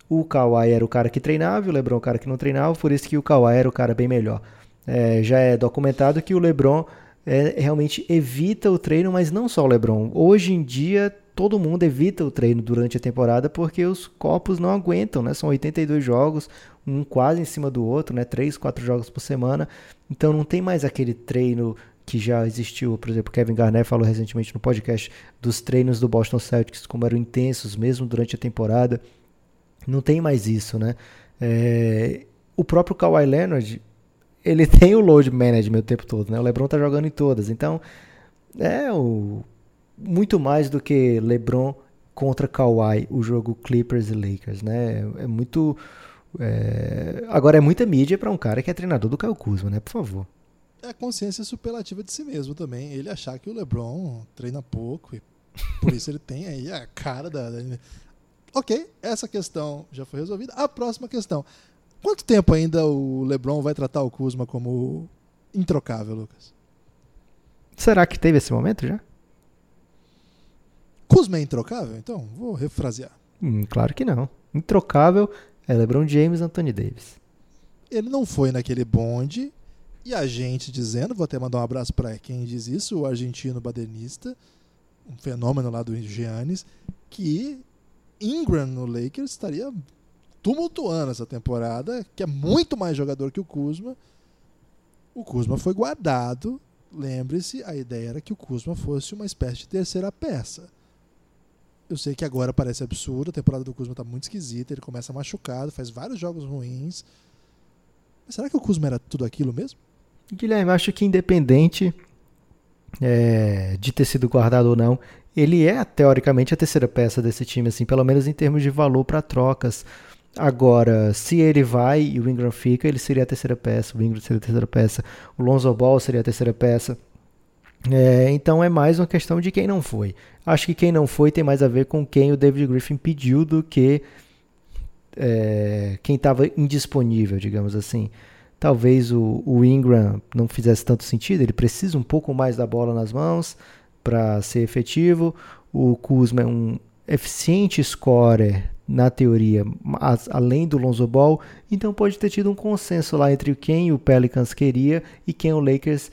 o Kawhi era o cara que treinava e o LeBron o cara que não treinava, por isso que o Kawhi era o cara bem melhor. É, já é documentado que o LeBron é, realmente evita o treino, mas não só o LeBron. Hoje em dia todo mundo evita o treino durante a temporada porque os corpos não aguentam, né? São 82 jogos, um quase em cima do outro, né? Três, quatro jogos por semana. Então não tem mais aquele treino que já existiu, por exemplo, Kevin Garnett falou recentemente no podcast dos treinos do Boston Celtics como eram intensos mesmo durante a temporada. Não tem mais isso, né? É, o próprio Kawhi Leonard, ele (laughs) tem o load management o tempo todo, né? O LeBron tá jogando em todas, então é o muito mais do que LeBron contra Kawhi, o jogo Clippers e Lakers, né? É muito é... agora é muita mídia para um cara que é treinador do Kyle Kuzma, né? Por favor é a consciência superlativa de si mesmo também. Ele achar que o LeBron treina pouco e por isso ele tem aí a cara da, da. Ok, essa questão já foi resolvida. A próxima questão. Quanto tempo ainda o LeBron vai tratar o Kuzma como introcável, Lucas? Será que teve esse momento já? Kuzma é introcável? Então, vou refrasear. Hum, claro que não. Introcável é LeBron James e Anthony Davis. Ele não foi naquele bonde e a gente dizendo, vou até mandar um abraço para quem diz isso, o argentino badenista, um fenômeno lá do Giannis, que Ingram no Lakers estaria tumultuando essa temporada, que é muito mais jogador que o Kuzma. O Kuzma foi guardado. Lembre-se, a ideia era que o Kuzma fosse uma espécie de terceira peça. Eu sei que agora parece absurdo, a temporada do Kuzma está muito esquisita, ele começa machucado, faz vários jogos ruins. Mas será que o Kuzma era tudo aquilo mesmo? Guilherme, acho que independente é, de ter sido guardado ou não, ele é teoricamente a terceira peça desse time, assim, pelo menos em termos de valor para trocas. Agora, se ele vai e o Ingram fica, ele seria a terceira peça, o Ingram seria a terceira peça, o Lonzo Ball seria a terceira peça. É, então é mais uma questão de quem não foi. Acho que quem não foi tem mais a ver com quem o David Griffin pediu do que é, quem estava indisponível, digamos assim talvez o, o, Ingram não fizesse tanto sentido, ele precisa um pouco mais da bola nas mãos para ser efetivo. O Kuzma é um eficiente scorer na teoria, além do Lonzo Ball, então pode ter tido um consenso lá entre quem o Pelicans queria e quem o Lakers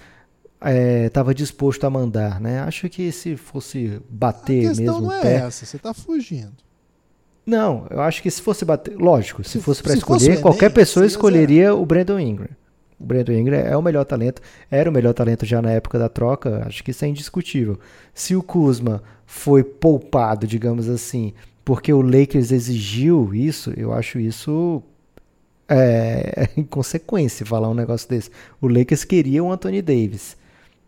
estava é, disposto a mandar, né? Acho que se fosse bater a questão mesmo não é pé, essa, você está fugindo. Não, eu acho que se fosse bater. Lógico, se, se fosse para escolher, fosse qualquer Enem, pessoa escolheria o Brandon Ingram. O Brandon Ingram é o melhor talento, era o melhor talento já na época da troca, acho que isso é indiscutível. Se o Kuzma foi poupado, digamos assim, porque o Lakers exigiu isso, eu acho isso é, (laughs) inconsequência falar um negócio desse. O Lakers queria o Anthony Davis.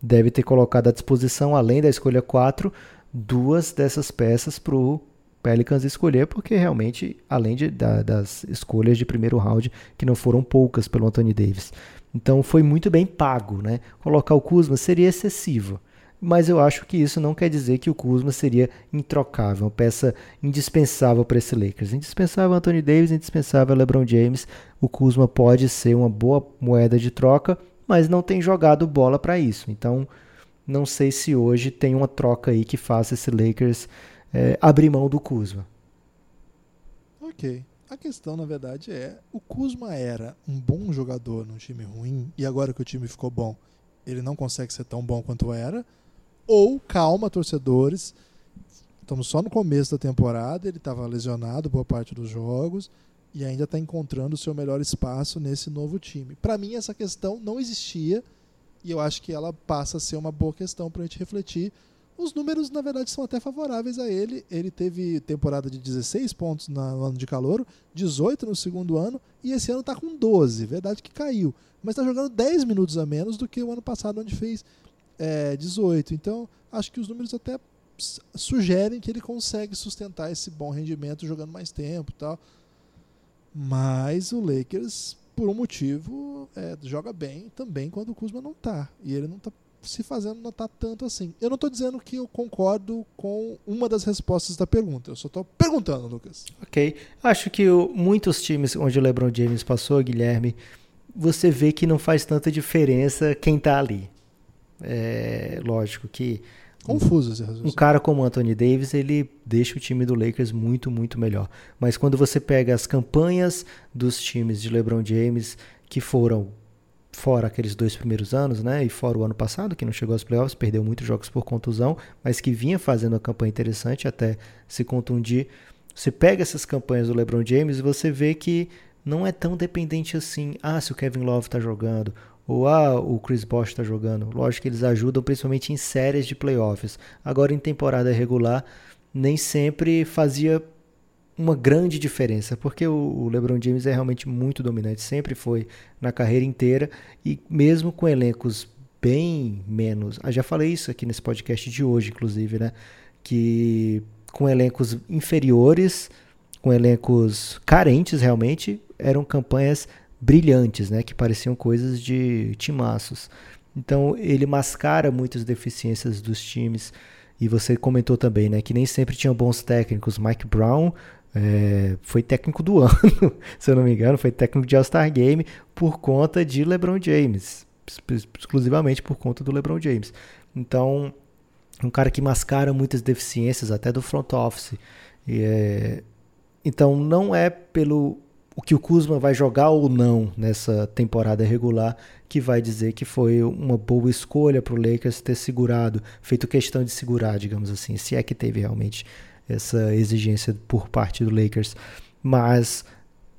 Deve ter colocado à disposição, além da escolha 4, duas dessas peças para o Pelicans escolher, porque realmente, além de, da, das escolhas de primeiro round, que não foram poucas pelo Anthony Davis. Então foi muito bem pago, né? Colocar o Kuzma seria excessivo. Mas eu acho que isso não quer dizer que o Kuzma seria introcável, uma peça indispensável para esse Lakers. Indispensável Anthony Davis, indispensável LeBron James. O Kuzma pode ser uma boa moeda de troca, mas não tem jogado bola para isso. Então, não sei se hoje tem uma troca aí que faça esse Lakers é, abrir mão do Kuzma. Ok. A questão, na verdade, é: o Kuzma era um bom jogador num time ruim e agora que o time ficou bom, ele não consegue ser tão bom quanto era? Ou, calma, torcedores, estamos só no começo da temporada, ele estava lesionado boa parte dos jogos e ainda está encontrando o seu melhor espaço nesse novo time. Para mim, essa questão não existia e eu acho que ela passa a ser uma boa questão para a gente refletir os números, na verdade, são até favoráveis a ele. Ele teve temporada de 16 pontos no ano de calor, 18 no segundo ano, e esse ano está com 12. Verdade que caiu. Mas está jogando 10 minutos a menos do que o ano passado, onde fez é, 18. Então, acho que os números até sugerem que ele consegue sustentar esse bom rendimento jogando mais tempo e tal. Mas o Lakers, por um motivo, é, joga bem também quando o Kuzma não está. E ele não está se fazendo notar tanto assim. Eu não estou dizendo que eu concordo com uma das respostas da pergunta. Eu só estou perguntando, Lucas. Ok. Acho que muitos times onde o LeBron James passou, Guilherme, você vê que não faz tanta diferença quem está ali. É lógico que Confuso esse Um cara como Anthony Davis, ele deixa o time do Lakers muito, muito melhor. Mas quando você pega as campanhas dos times de LeBron James, que foram fora aqueles dois primeiros anos, né? E fora o ano passado, que não chegou aos playoffs, perdeu muitos jogos por contusão, mas que vinha fazendo uma campanha interessante até se contundir. Você pega essas campanhas do LeBron James e você vê que não é tão dependente assim. Ah, se o Kevin Love tá jogando, Ou ah, o Chris Bosh está jogando. Lógico que eles ajudam principalmente em séries de playoffs. Agora em temporada regular nem sempre fazia uma grande diferença, porque o LeBron James é realmente muito dominante, sempre foi na carreira inteira e mesmo com elencos bem menos. Ah, já falei isso aqui nesse podcast de hoje, inclusive, né? Que com elencos inferiores, com elencos carentes realmente, eram campanhas brilhantes, né? Que pareciam coisas de timaços. Então ele mascara muitas deficiências dos times. E você comentou também, né, que nem sempre tinham bons técnicos. Mike Brown é, foi técnico do (laughs) ano, se eu não me engano, foi técnico de All-Star Game por conta de LeBron James, exclusivamente por conta do LeBron James. Então, um cara que mascara muitas deficiências, até do front office. É, então, não é pelo o que o Kuzma vai jogar ou não nessa temporada regular que vai dizer que foi uma boa escolha para o Lakers ter segurado, feito questão de segurar, digamos assim, se é que teve realmente essa exigência por parte do Lakers. Mas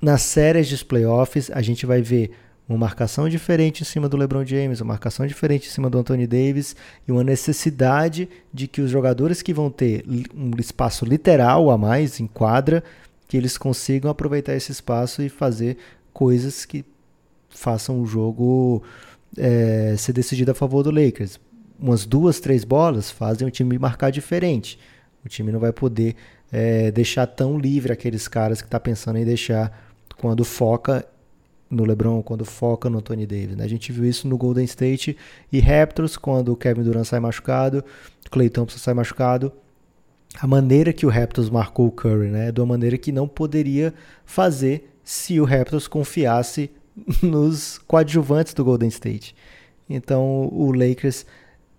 nas séries de playoffs a gente vai ver uma marcação diferente em cima do LeBron James, uma marcação diferente em cima do Anthony Davis e uma necessidade de que os jogadores que vão ter um espaço literal a mais em quadra, que eles consigam aproveitar esse espaço e fazer coisas que façam o jogo é, ser decidido a favor do Lakers. Umas duas, três bolas fazem o time marcar diferente. O time não vai poder é, deixar tão livre aqueles caras que está pensando em deixar quando foca no LeBron, quando foca no Tony Davis. Né? A gente viu isso no Golden State e Raptors, quando o Kevin Durant sai machucado, Clay Thompson sai machucado. A maneira que o Raptors marcou o Curry, né? De uma maneira que não poderia fazer se o Raptors confiasse (laughs) nos coadjuvantes do Golden State. Então o Lakers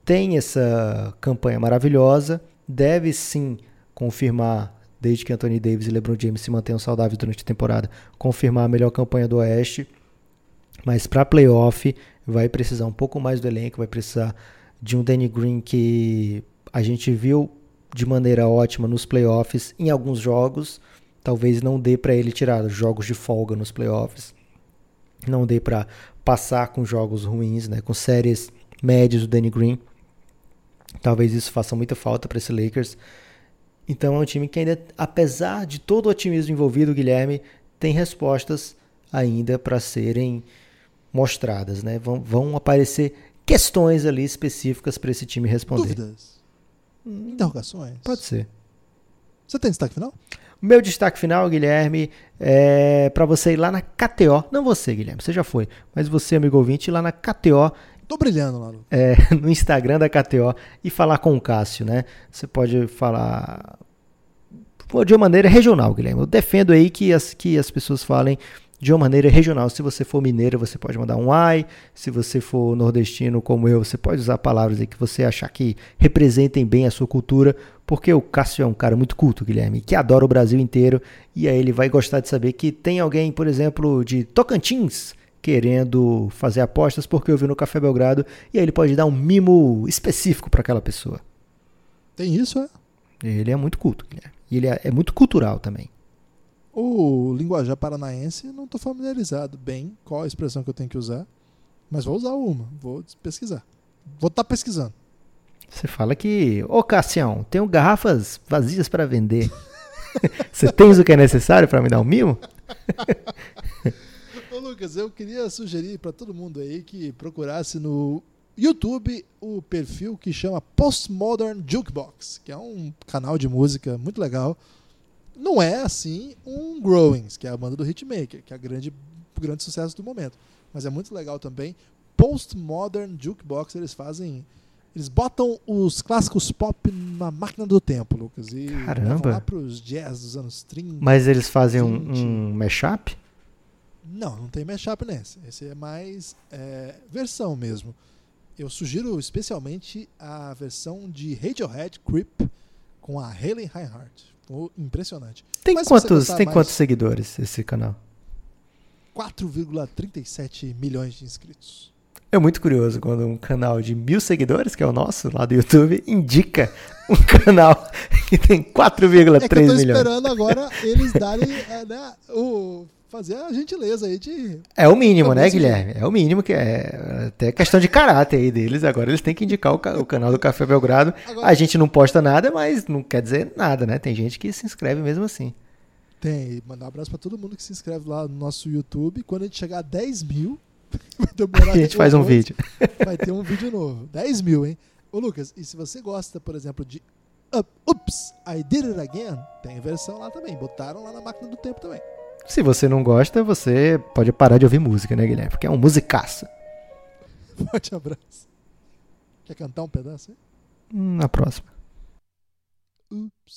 tem essa campanha maravilhosa, deve sim confirmar, desde que Anthony Davis e LeBron James se mantenham saudáveis durante a temporada, confirmar a melhor campanha do Oeste. Mas para playoff vai precisar um pouco mais do elenco, vai precisar de um Danny Green que a gente viu de maneira ótima nos playoffs em alguns jogos. Talvez não dê para ele tirar jogos de folga nos playoffs. Não dê para passar com jogos ruins, né, com séries médias do Danny Green. Talvez isso faça muita falta para esse Lakers. Então é um time que ainda, apesar de todo o otimismo envolvido, Guilherme, tem respostas ainda para serem mostradas, né? Vão, vão aparecer questões ali específicas para esse time responder. Dúvidas? Interrogações? Pode ser. Você tem destaque final? Meu destaque final, Guilherme, é para você ir lá na KTO. Não você, Guilherme, você já foi. Mas você, amigo ouvinte, ir lá na KTO Tô brilhando lá. É, (laughs) no Instagram da KTO e falar com o Cássio, né? Você pode falar de uma maneira regional, Guilherme. Eu defendo aí que as, que as pessoas falem de uma maneira regional. Se você for mineiro, você pode mandar um ai. Se você for nordestino como eu, você pode usar palavras aí que você achar que representem bem a sua cultura, porque o Cássio é um cara muito culto, Guilherme, que adora o Brasil inteiro, e aí ele vai gostar de saber que tem alguém, por exemplo, de Tocantins, querendo fazer apostas porque ouviu no Café Belgrado e aí ele pode dar um mimo específico para aquela pessoa. Tem isso, é? Ele é muito culto, Guilherme. E ele é, é muito cultural também. O linguajar paranaense, não estou familiarizado bem qual a expressão que eu tenho que usar, mas vou usar uma, vou pesquisar. Vou estar tá pesquisando. Você fala que, ô Cassião, tenho garrafas vazias para vender. (laughs) Você tens o que é necessário para me dar um mimo? (laughs) Ô Lucas, eu queria sugerir para todo mundo aí que procurasse no YouTube o perfil que chama Postmodern Jukebox, que é um canal de música muito legal. Não é assim um Growings, que é a banda do Hitmaker, que é a grande, o grande sucesso do momento. Mas é muito legal também. Postmodern Jukebox, eles fazem. Eles botam os clássicos pop na máquina do tempo, Lucas. E Caramba! lá pros jazz dos anos 30. Mas eles fazem um, um mashup? Não, não tem mashup nesse. Esse é mais é, versão mesmo. Eu sugiro especialmente a versão de Radiohead Creep com a Hayley Reinhardt. Impressionante. Tem quantos, tem mais... quantos seguidores esse canal? 4,37 milhões de inscritos. É muito curioso quando um canal de mil seguidores, que é o nosso lá do YouTube, indica um (laughs) canal que tem 4,3 é milhões. Eu tô esperando agora eles darem é, né, o fazer a gentileza aí de. É o mínimo, né, Guilherme? É o mínimo que é. Até questão de caráter aí deles. Agora eles têm que indicar o, ca- o canal do Café Belgrado. Agora- A gente não posta nada, mas não quer dizer nada, né? Tem gente que se inscreve mesmo assim. Tem. Mandar um abraço pra todo mundo que se inscreve lá no nosso YouTube. Quando a gente chegar a 10 mil, (laughs) vai demorar. (laughs) A gente faz um vídeo. (laughs) Vai ter um vídeo novo. 10 mil, hein? Ô, Lucas, e se você gosta, por exemplo, de Up, Ups, I Did It Again, tem versão lá também. Botaram lá na máquina do tempo também. Se você não gosta, você pode parar de ouvir música, né, Guilherme? Porque é um musicaço. Forte abraço. Quer cantar um pedaço? aí? Hum, Na próxima. Ups.